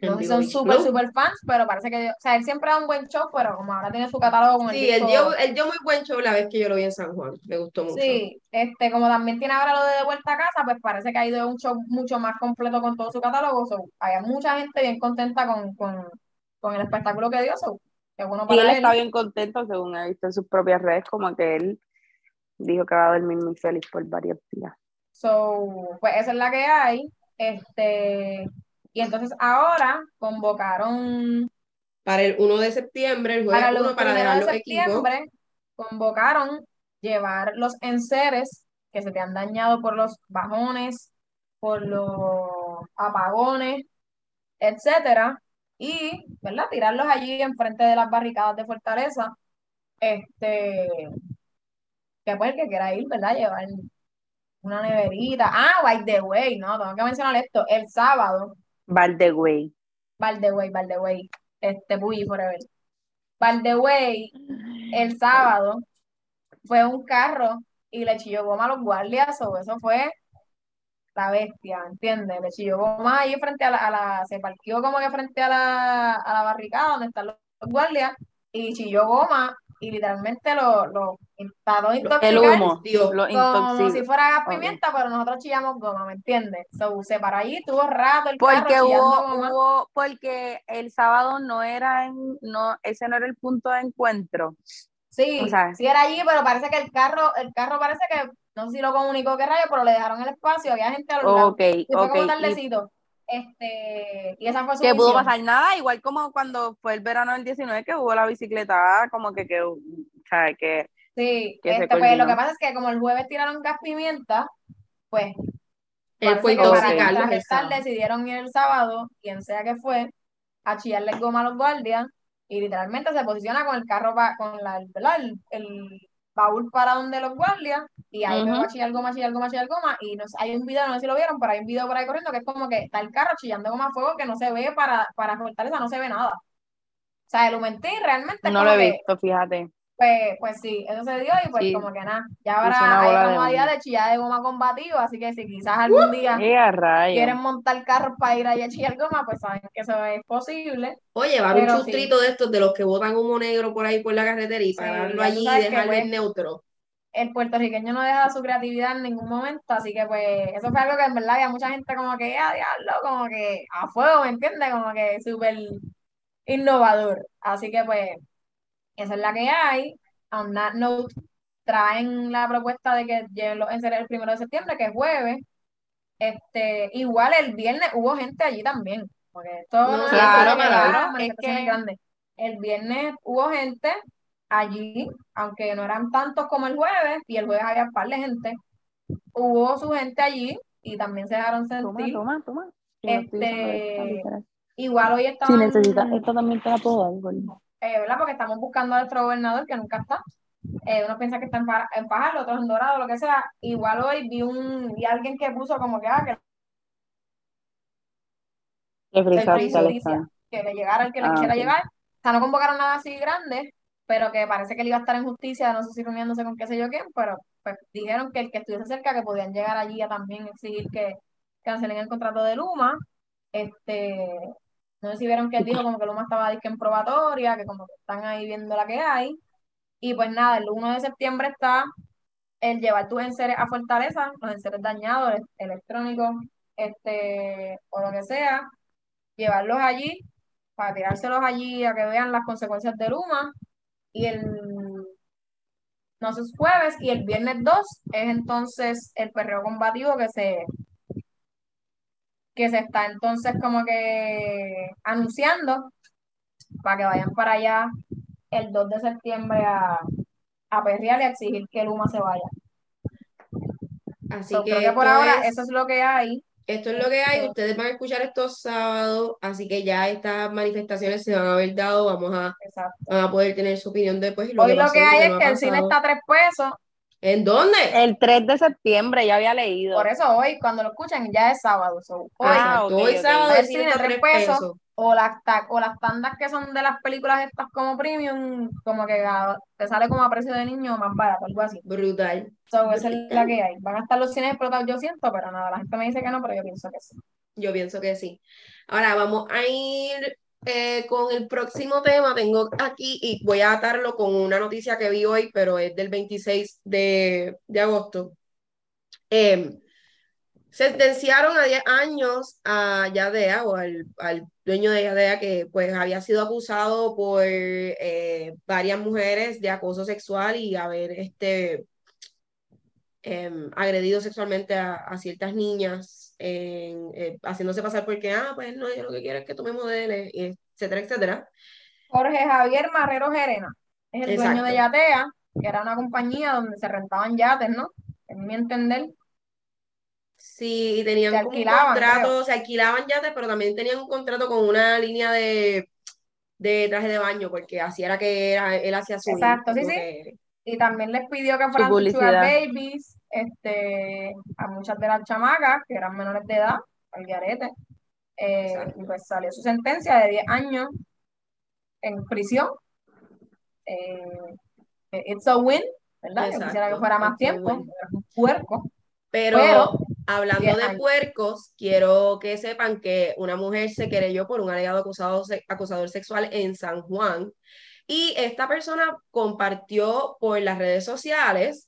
En No sé si Vivo son súper, súper fans, pero parece que, o sea, él siempre da un buen show, pero como ahora tiene su catálogo con el Sí, él dio, él dio muy buen show la vez que yo lo vi en San Juan. Me gustó mucho. Sí, este, como también tiene ahora lo de De Vuelta a Casa, pues parece que ha ido un show mucho más completo con todo su catálogo. So, había mucha gente bien contenta con, con, con el espectáculo que dio. So, qué bueno Y para él él. está bien contento, según he visto en sus propias redes, como que él dijo que va a dormir muy feliz por varios días. So, pues esa es la que hay. Este, y entonces ahora convocaron Para el 1 de septiembre, el jueves para el 1, para primero dejar de los equipos. septiembre, convocaron llevar los enseres que se te han dañado por los bajones, por los apagones, etcétera, y, ¿verdad? Tirarlos allí enfrente de las barricadas de Fortaleza. Este, que pues el que quiera ir, ¿verdad? Llevar una neverita. Ah, by the way, no, tengo que mencionar esto. El sábado, By the way, este, Bully Forever. Way, el sábado fue un carro y le chilló goma a los guardias, o eso fue la bestia, ¿entiendes? Le chilló goma ahí frente a la, a la- se parqueó como que frente a la, a la barricada donde están los, los guardias y chilló goma y literalmente lo, lo El humo, Dios. lo como si fuera gas pimienta, pero nosotros chillamos goma, ¿me entiendes? So, se paró allí, tuvo rato el carro Porque chillando hubo, hubo, porque el sábado no era en, no, ese no era el punto de encuentro. Sí, O sea- sí era allí, pero parece que el carro, el carro parece que, no sé si lo comunicó qué rayo, pero le dejaron el espacio, había gente a los lados. Ok, Y fue ok. como Y. Este, y esa fue su que pudo pasar nada, igual como cuando fue el verano del 19 que hubo la bicicleta, como que, que, o sea, que Sí, que este, pues lo que pasa es que como el jueves tiraron gas pimienta, pues Él fue sábado. decidieron ir el sábado, quien sea que fue, a chillarle goma a los guardias y literalmente se posiciona con el carro, pa- con la, ¿verdad? El, el baúl para donde los guardias y ahí Ujú. va a chillar goma, chillar goma, chillar goma y no hay un video, no sé si lo vieron, pero hay un video por ahí corriendo que es como que está el carro chillando goma a fuego que no se ve para, para Fortaleza, no se ve nada. O sea, el Humentín realmente no lo he que, visto, fíjate. Pues, pues sí, eso se dio y pues Sí. como que nada, ya ahora hay otra de humo. de chillar de goma combativo, así que si quizás algún día ¡Eh, a quieren montar carros para ir allá a chillar goma, pues saben que eso es posible. O llevar un sí. chustrito de estos de los que botan humo negro por ahí por la carretera y pararlo allí y dejarlo pues, en neutro. El puertorriqueño no deja su creatividad en ningún momento, así que pues eso fue algo que en verdad había mucha gente como que, ah, diablo, como que a fuego, ¿me entiendes? Como que súper innovador. Así que pues esa es la que hay. On that note, traen la propuesta de que lleven los enseres el primero de septiembre, que es jueves. Este, igual el viernes hubo gente allí también, porque esto No, claro, es que- grandes. El viernes hubo gente allí, aunque no eran tantos como el jueves, y el jueves había un par de gente, hubo su gente allí y también se dejaron Toma, sentir. toma, toma. Usando Este. Igual hoy Si estaban, necesitas, esta también te la puedo dar. Eh, ¿verdad? Porque estamos buscando a nuestro gobernador que nunca está. Eh, uno piensa que está en, en Fajardo, otros en Dorado, lo que sea. Igual hoy vi un vi a alguien que puso como que, ah, que el Justicia, que le llegara el que le Ah, quisiera llegar. O sea, no convocaron nada así grande, pero que parece que él iba a estar en justicia, no sé si reuniéndose con qué sé yo quién, pero pues dijeron que el que estuviese cerca, que podían llegar allí a también exigir que cancelen el contrato de Luma. Este, no sé si vieron que él dijo como que Luma estaba disque en probatoria, que como que están ahí viendo la que hay. Y pues nada, el 1 de septiembre está el llevar tus enseres a Fortaleza, los enseres dañados, el- electrónicos, este, o lo que sea, llevarlos allí, para tirárselos allí a que vean las consecuencias de Luma. Y el, no sé, es jueves, y el viernes 2 es entonces el perreo combativo que se, que se está entonces como que anunciando para que vayan para allá el 2 de septiembre a, a perrear y a exigir que Luma se vaya. Así So, que, creo que por esto ahora es- eso es lo que hay. Esto es lo que hay, Este- ustedes van a escuchar estos sábados, así que ya estas manifestaciones se van a haber dado, vamos a, van a poder tener su opinión después y lo Hoy que lo que hay es que el cine está a tres pesos, ¿En dónde? El 3 de septiembre, ya había leído. por eso hoy, cuando lo escuchen, ya es sábado. So, hoy, Ah, hoy ok. sábado El el cine cine, está a tres tres pesos. pesos. o las, o las tandas que son de las películas estas como premium, como que a- te sale como a precio de niño más barato, algo así. Brutal. So, esa es Brutal. la que hay. Van a estar los cines explotados, yo siento, pero nada, la gente me dice que no, pero yo pienso que sí. Yo pienso que sí. Ahora vamos a ir eh, con el próximo tema. Tengo aquí y voy a atarlo con una noticia que vi hoy, pero es del 26 de, de agosto. Em, sentenciaron a 10 años a Yadea o al, al dueño de Yadea que pues había sido acusado por eh, varias mujeres de acoso sexual y haber este, em, agredido sexualmente a, a ciertas niñas, en, eh, haciéndose pasar porque, ah, pues no, yo lo que quiero es que tú me modeles, y etcétera, etcétera. Jorge Javier Marrero Gerena es el dueño de. Yatea, que era una compañía donde se rentaban yates, ¿no? En mi entender. Sí, y tenían Se como un contrato, creo. se alquilaban yates, pero también tenían un contrato con una línea de, de traje de baño, porque así era que era, él hacía su Exacto, sí, sí. que- Y también les pidió que fueran sugar babies, este, a muchas de las chamacas que eran menores de edad, al garete. Eh, Exacto. y pues salió su sentencia de 10 años en prisión. Eh, it's a win, ¿verdad? Yo quisiera que Exacto, fuera más it's tiempo, era un puerco. Pero, Pero, hablando 10 de años. puercos, quiero que sepan que una mujer se querelló por un alegado acusado, acusador sexual en San Juan y esta persona compartió por las redes sociales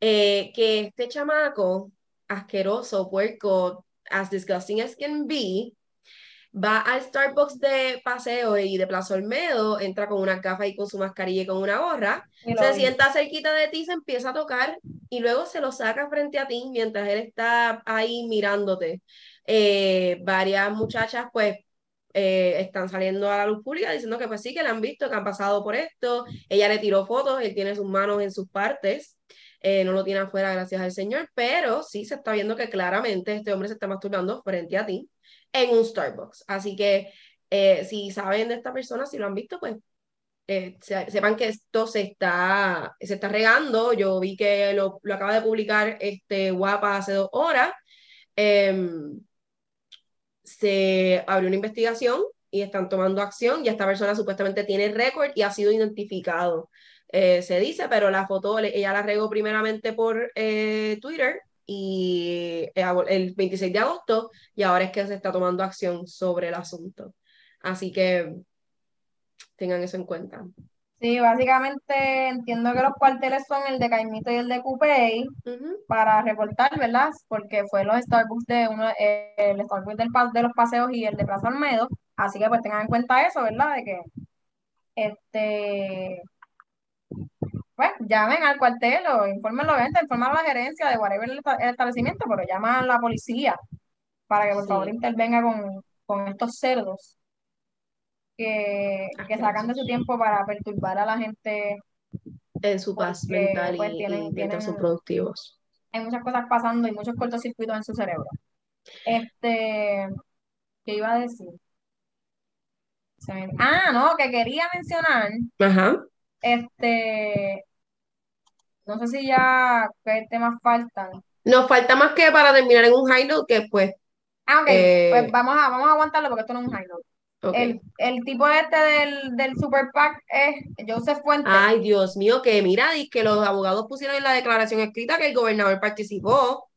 eh, que este chamaco asqueroso, puerco, as disgusting as can be, va al Starbucks de paseo y de Plaza Olmedo, entra con una gafas y con su mascarilla y con una gorra, se vi. sienta cerquita de ti, se empieza a tocar y luego se lo saca frente a ti mientras él está ahí mirándote. Eh, varias muchachas pues eh, están saliendo a la luz pública diciendo que pues sí, que la han visto, que han pasado por esto. Ella le tiró fotos, él tiene sus manos en sus partes. Eh, no lo tiene afuera, gracias al Señor, pero sí se está viendo que claramente este hombre se está masturbando frente a ti en un Starbucks. Así que eh, si saben de esta persona, si lo han visto, pues eh, se- sepan que esto se está, se está regando. Yo vi que lo, lo acaba de publicar este Guapa hace dos horas. Em, se abrió una investigación y están tomando acción. Y esta persona supuestamente tiene récord y ha sido identificado. Eh, se dice, pero la foto ella la regó primeramente por eh, Twitter y eh, el 26 de agosto y ahora es que se está tomando acción sobre el asunto. Así que tengan eso en cuenta. Sí, básicamente entiendo que los cuarteles son el de Caimito y el de Cupey Ujú. para reportar, ¿verdad? Porque fue los Starbucks de uno, eh, el Starbucks del de los paseos y el de Plaza Olmedo. Así que pues tengan en cuenta eso, ¿verdad? De que este pues llamen al cuartel o infórmenlo, obviamente, informen a la gerencia de whatever el, esta- el establecimiento, pero llaman a la policía para que por Sí. favor intervenga con, con estos cerdos que, que sacan de su tiempo para perturbar a la gente. En su paz mental y, pues, tienen- y mientras son productivos. Hay muchas cosas pasando y muchos cortocircuitos en su cerebro. Este, ¿qué iba a decir? Ah, no, que quería mencionar, Ajá. Este, no sé si ya qué temas faltan. Nos falta más que para terminar en un high note que pues, Ah, ok, Eh, pues vamos a, vamos a aguantarlo porque esto no es un high note. El, el tipo este del, del Super PAC es Joseph Fuentes. Ay, Dios mío, que mira, y que los abogados pusieron en la declaración escrita que el gobernador participó.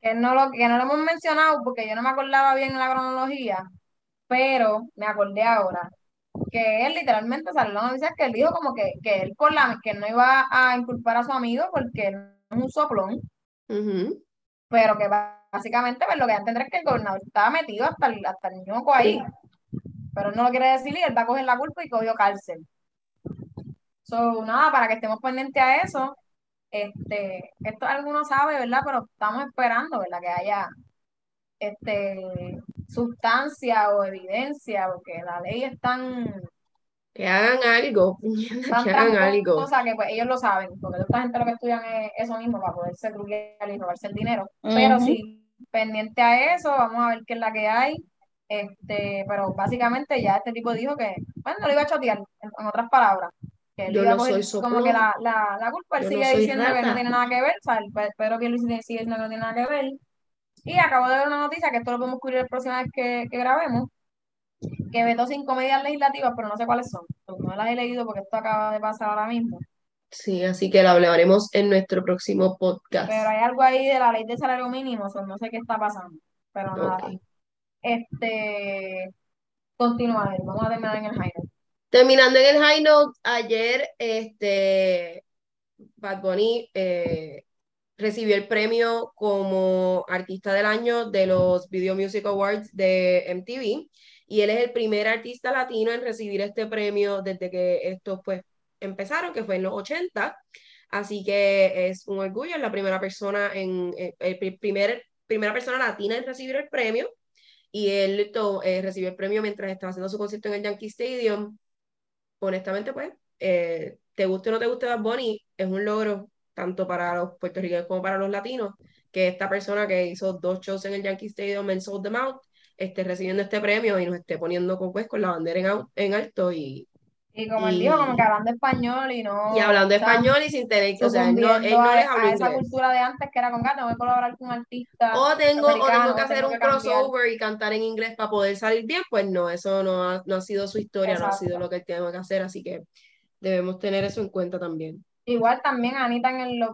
que no lo, que no lo hemos mencionado porque yo no me acordaba bien la cronología, pero me acordé ahora que él literalmente salió la noticia que él dijo como que, que él por la, que no iba a inculpar a su amigo porque él es un soplón, pero que básicamente pues, lo que entender es que el gobernador estaba metido hasta el, hasta el ñoco ahí, pero él no lo quiere decir y él va a coger la culpa y cogió cárcel. So, nada, para que estemos pendientes a eso, este, esto alguno sabe, ¿verdad? Pero estamos esperando, ¿verdad? Que haya este, sustancia o evidencia, porque la ley es tan, Que hagan algo, tan que hagan algo. tramposa que pues ellos lo saben, porque toda esta gente lo que estudian es eso mismo para poderse truquear y robarse el dinero. Pero sí, pendiente a eso, vamos a ver qué es la que hay. Este, pero básicamente ya este tipo dijo que, bueno, lo iba a chotear, en, en otras palabras. Que él Yo iba a no coger soy como que la, la, la culpa, él Yo sigue diciendo que no tiene nada que ver, o sea, Pedro Pierluisi sigue diciendo que no tiene nada que ver. Y acabo de ver una noticia, que esto lo podemos cubrir la próxima vez que, que grabemos, que vetó cinco medidas legislativas, pero no sé cuáles son. No las he leído porque esto acaba de pasar ahora mismo. Sí, así que lo hablaremos en nuestro próximo podcast. Pero hay algo ahí de la ley de salario mínimo, o sea, no sé qué está pasando. Pero nada. Ok. Este, continúa, vamos a terminar en el highlight. Terminando en el high note, ayer este, Bad Bunny eh, recibió el premio como artista del año de los Video Music Awards de MTV y él es el primer artista latino en recibir este premio desde que estos pues empezaron, que fue en los 80. Así que es un orgullo, es la primera persona en eh, el pri- primer, primera persona latina en recibir el premio y él to- eh, recibió el premio mientras estaba haciendo su concierto en el Yankee Stadium. Honestamente, pues, eh, te guste o no te guste Bad Bunny, es un logro tanto para los puertorriqueños como para los latinos, que esta persona que hizo dos shows en el Yankee Stadium en Sold Them Out esté recibiendo este premio y nos esté poniendo con, pues, con la bandera en, au- en alto y, Y como él Y- dijo, como que hablando español y no. y hablando o sea, español y sin tener que, o sea, él no, él no a, les habló a esa inglés. cultura de antes que era con gato, voy a colaborar con un artista. O tengo, o tengo que hacer tengo un que crossover y cantar en inglés para poder salir bien, pues no, eso no ha, no ha sido su historia, no ha Exacto. sido lo que él tiene que hacer, así que debemos tener eso en cuenta también. Igual también Anita en los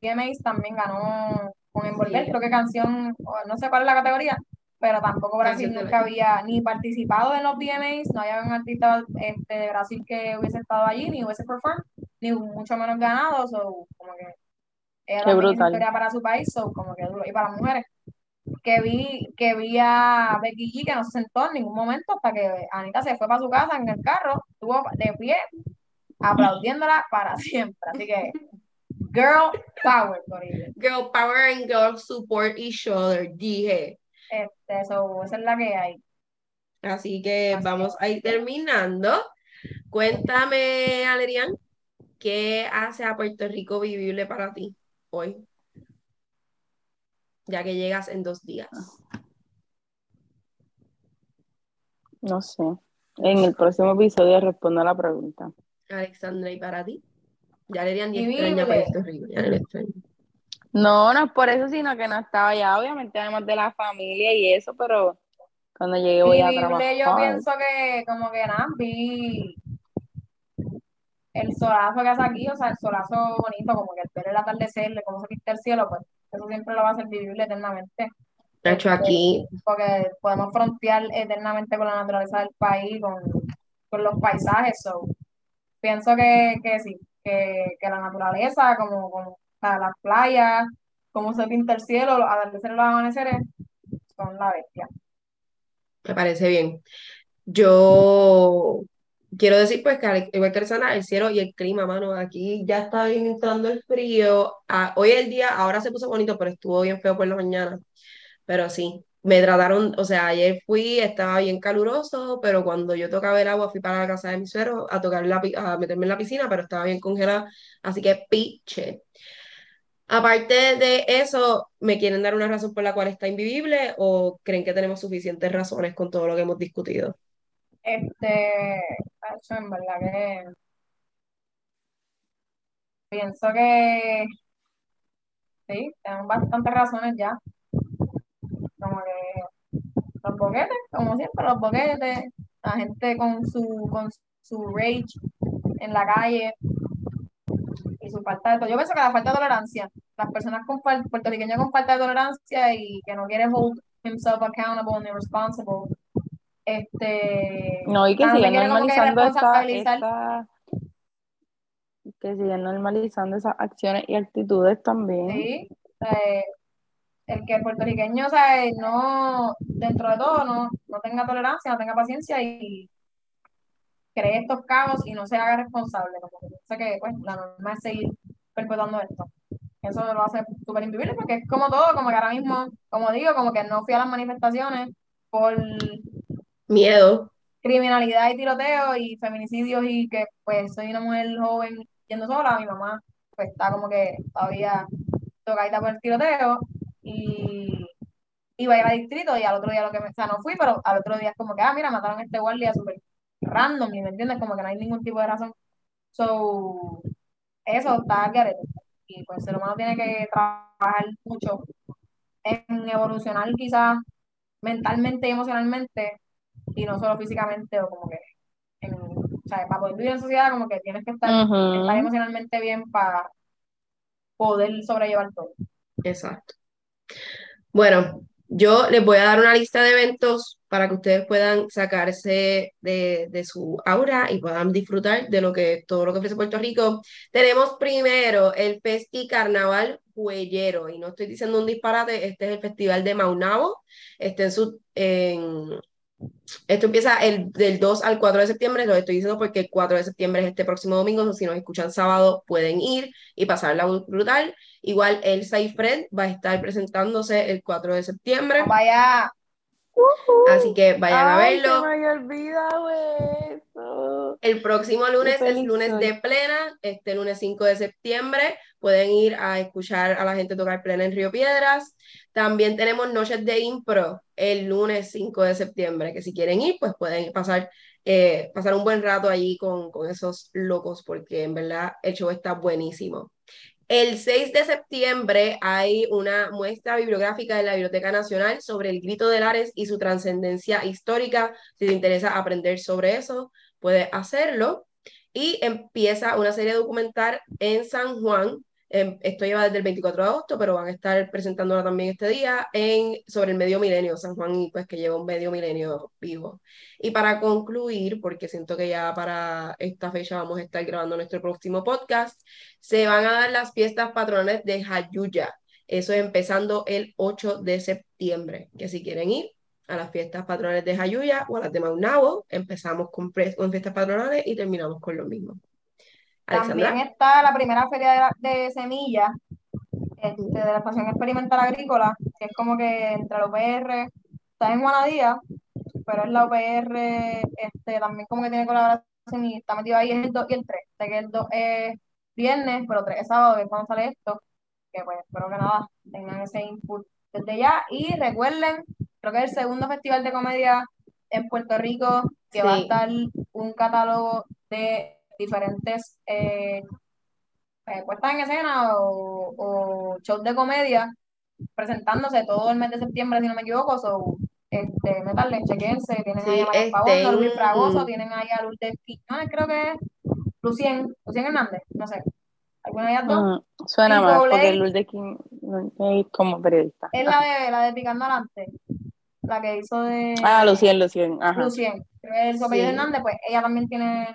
VMAs también ganó con Envolver, Sí. creo que canción, no sé cuál es la categoría, pero tampoco Brasil Canción nunca había ni participado en los VMAs, no había un artista este, de Brasil que hubiese estado allí, ni hubiese performed, ni mucho menos ganado, so, como que ella Qué historia para su país, so, como que duro, y para mujeres. Que vi, que vi a Becky G que no se sentó en ningún momento hasta que Anita se fue para su casa en el carro, estuvo de pie, aplaudiéndola para siempre. Así que, girl power, Corillo. Girl power and girl support each other, dije. Este, so, esa es la que hay. Así que Así vamos a ir terminando. Cuéntame, Alerian, ¿qué hace a Puerto Rico vivible para ti hoy? Ya que llegas en dos días. No sé. En el próximo episodio respondo a la pregunta. Alexandra, ¿y para ti? Ya ya Vivible. extraña Puerto Rico, ya le extraña. No, no es por eso, sino que no estaba allá, obviamente, además de la familia y eso, pero cuando llegue voy a Vivible, yo trabajar. pienso que, como que nada, vi el solazo que hace aquí, o sea, el solazo bonito, como que el ver el atardecer, de cómo se pinta el cielo, pues eso siempre lo va a hacer vivible eternamente. De hecho, aquí, porque podemos frontear eternamente con la naturaleza del país, con, con los paisajes. So. Pienso que, que sí, que, la naturaleza, como, como las playas, cómo se pinta el cielo, los atardeceres, los amaneceres, son la bestia. me parece bien. Yo quiero decir, pues, que al- igual que Alexandra, el cielo y el clima, mano, aquí ya está bien entrando el frío. Ah, hoy el día, ahora se puso bonito, pero estuvo bien feo por la mañana. Pero sí, me trataron, o sea, ayer fui, estaba bien caluroso, pero cuando yo tocaba el agua fui para la casa de mi suegro a tocar la, a meterme en la piscina, pero estaba bien congelada, así que piche. Aparte de eso, ¿me quieren dar una razón por la cual está invivible o creen que tenemos suficientes razones con todo lo que hemos discutido? Este, en verdad que pienso que sí, tenemos bastantes razones ya. Como que los boquetes, como siempre, los boquetes, la gente con su, con su rage en la calle y su falta de todo. Yo pienso que la falta de tolerancia, las personas con puertorriqueños con falta de tolerancia y que no quiere hold himself accountable and responsible, este, No, y que no se siguen quiere como que normalizando esta, esta- que siguen normalizando esas acciones y actitudes también. Sí, eh, el que el puertorriqueño, o sea, no, dentro de todo, no, no tenga tolerancia, no tenga paciencia y cree estos cabos y no se haga responsable. Como que piensa que pues, la norma es seguir perpetuando esto. Eso lo hace súper invivible porque es como todo, como que ahora mismo, como digo, como que no fui a las manifestaciones por Miedo. criminalidad y tiroteo y feminicidios y que pues soy una mujer joven yendo sola, mi mamá pues está como que todavía tocadita por el tiroteo y iba a ir al distrito y al otro día lo que me, o sea, no fui, pero al otro día es como que, ah, mira, mataron a este guardia súper random, ¿me entiendes? Como que no hay ningún tipo de razón. So, eso está al garete. Y pues el ser humano tiene que trabajar mucho en evolucionar quizás mentalmente y emocionalmente y no solo físicamente o como que en, o sea, para poder vivir en sociedad como que tienes que estar emocionalmente bien para poder sobrellevar todo. Exacto. Bueno, yo les voy a dar una lista de eventos para que ustedes puedan sacarse de, de su aura y puedan disfrutar de lo que todo lo que ofrece Puerto Rico. Tenemos primero el Festi Carnaval Huellero, y no estoy diciendo un disparate, este es el Festival de Maunabo, este en su, en- esto empieza el, del 2 al 4 de septiembre, lo estoy diciendo porque el 4 de septiembre es este próximo domingo, o si nos escuchan sábado pueden ir y pasarla brutal. Igual el Fred va a estar presentándose el 4 de septiembre, Vaya, así que vayan a verlo. se me olvidado eso. El próximo lunes es lunes soy. de plena, este lunes 5 de septiembre. Pueden ir a escuchar a la gente tocar plena en Río Piedras. También tenemos noches de impro el lunes 5 de septiembre, que si quieren ir, pues pueden pasar, eh, pasar un buen rato allí con, con esos locos, porque en verdad el show está buenísimo. El 6 de septiembre hay una muestra bibliográfica de la Biblioteca Nacional sobre el grito de Lares y su trascendencia histórica. Si te interesa aprender sobre eso, puedes hacerlo. Y empieza una serie documental en San Juan. Em, Esto lleva desde el 24 de agosto, pero van a estar presentándola también este día en, sobre el medio milenio, San Juan, y pues que lleva un medio milenio vivo. Y para concluir, porque siento que ya para esta fecha vamos a estar grabando nuestro próximo podcast, se van a dar las fiestas patronales de Jayuya. Eso es empezando el 8 de septiembre, que si quieren ir a las fiestas patronales de Jayuya o a las de Maunabo, empezamos con, con fiestas patronales y terminamos con lo mismo. También está la primera feria de, de semillas este, de la Estación Experimental Agrícola, que es como que entre la UPR, está en Juanadía, pero es la UPR, este, también como que tiene colaboración y está metido ahí el 2 y el 3. Sé que el 2 es viernes, pero 3 es sábado, que es cuando sale esto. Que pues espero que nada, tengan ese input desde ya. Y recuerden, creo que es el segundo festival de comedia en Puerto Rico, que va a estar un catálogo de diferentes eh, eh, puestas en escena o, o shows de comedia presentándose todo el mes de septiembre, si no me equivoco. So, este, metanle, chequense, tienen Sí, ahí a María este, Pavón, Luis Fragoso, tienen ahí a Lourdes Quiñones, creo que es Lucien, Lucien Hernández, no sé. ¿Alguna de ellas dos? Mm, suena más, porque. Lourdes Lourdes como periodista. Es la de, la de Picando Adelante, la que hizo de Ah, Lucien, Lucien, ajá. Lucien. Creo que es apellido Sí. Hernández, pues ella también tiene,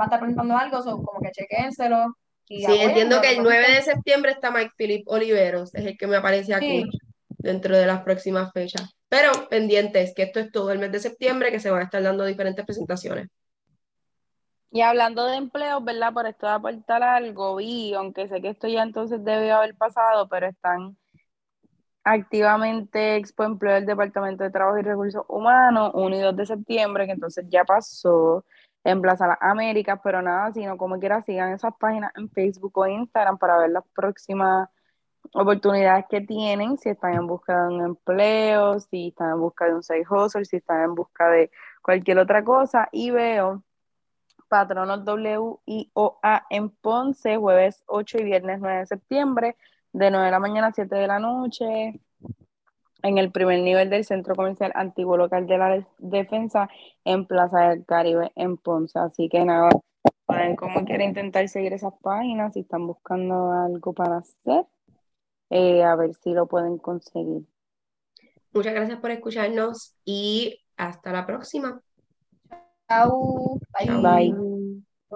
va a estar presentando algo, so, como que chequénselo. Y Sí, entiendo que el 9 de septiembre está Mike Philip Oliveros, es el que me aparece aquí Sí. dentro de las próximas fechas. Pero pendientes, que esto es todo el mes de septiembre, que se van a estar dando diferentes presentaciones. Y hablando de empleos, ¿verdad? Por esto de aportar algo, vi, aunque sé que esto ya entonces debió haber pasado, pero están activamente Expo Empleo del Departamento de Trabajo y Recursos Humanos, 1 y 2 de septiembre, que entonces ya pasó en Plaza Las Américas, pero nada, sino como quiera, sigan esas páginas en Facebook o Instagram para ver las próximas oportunidades que tienen, si están en busca de un empleo, si están en busca de un side hustle, si están en busca de cualquier otra cosa, y veo Patronos WIOA en Ponce, jueves 8 y viernes 9 de septiembre, de 9 de la mañana a 7 de la noche, en el primer nivel del Centro Comercial Antiguo Local de la Defensa, en Plaza del Caribe, en Ponce. Así que nada, saben cómo quieren intentar seguir esas páginas, si están buscando algo para hacer. eh, a ver si lo pueden conseguir. Muchas gracias por escucharnos y hasta la próxima. Chau. Chao. Bye.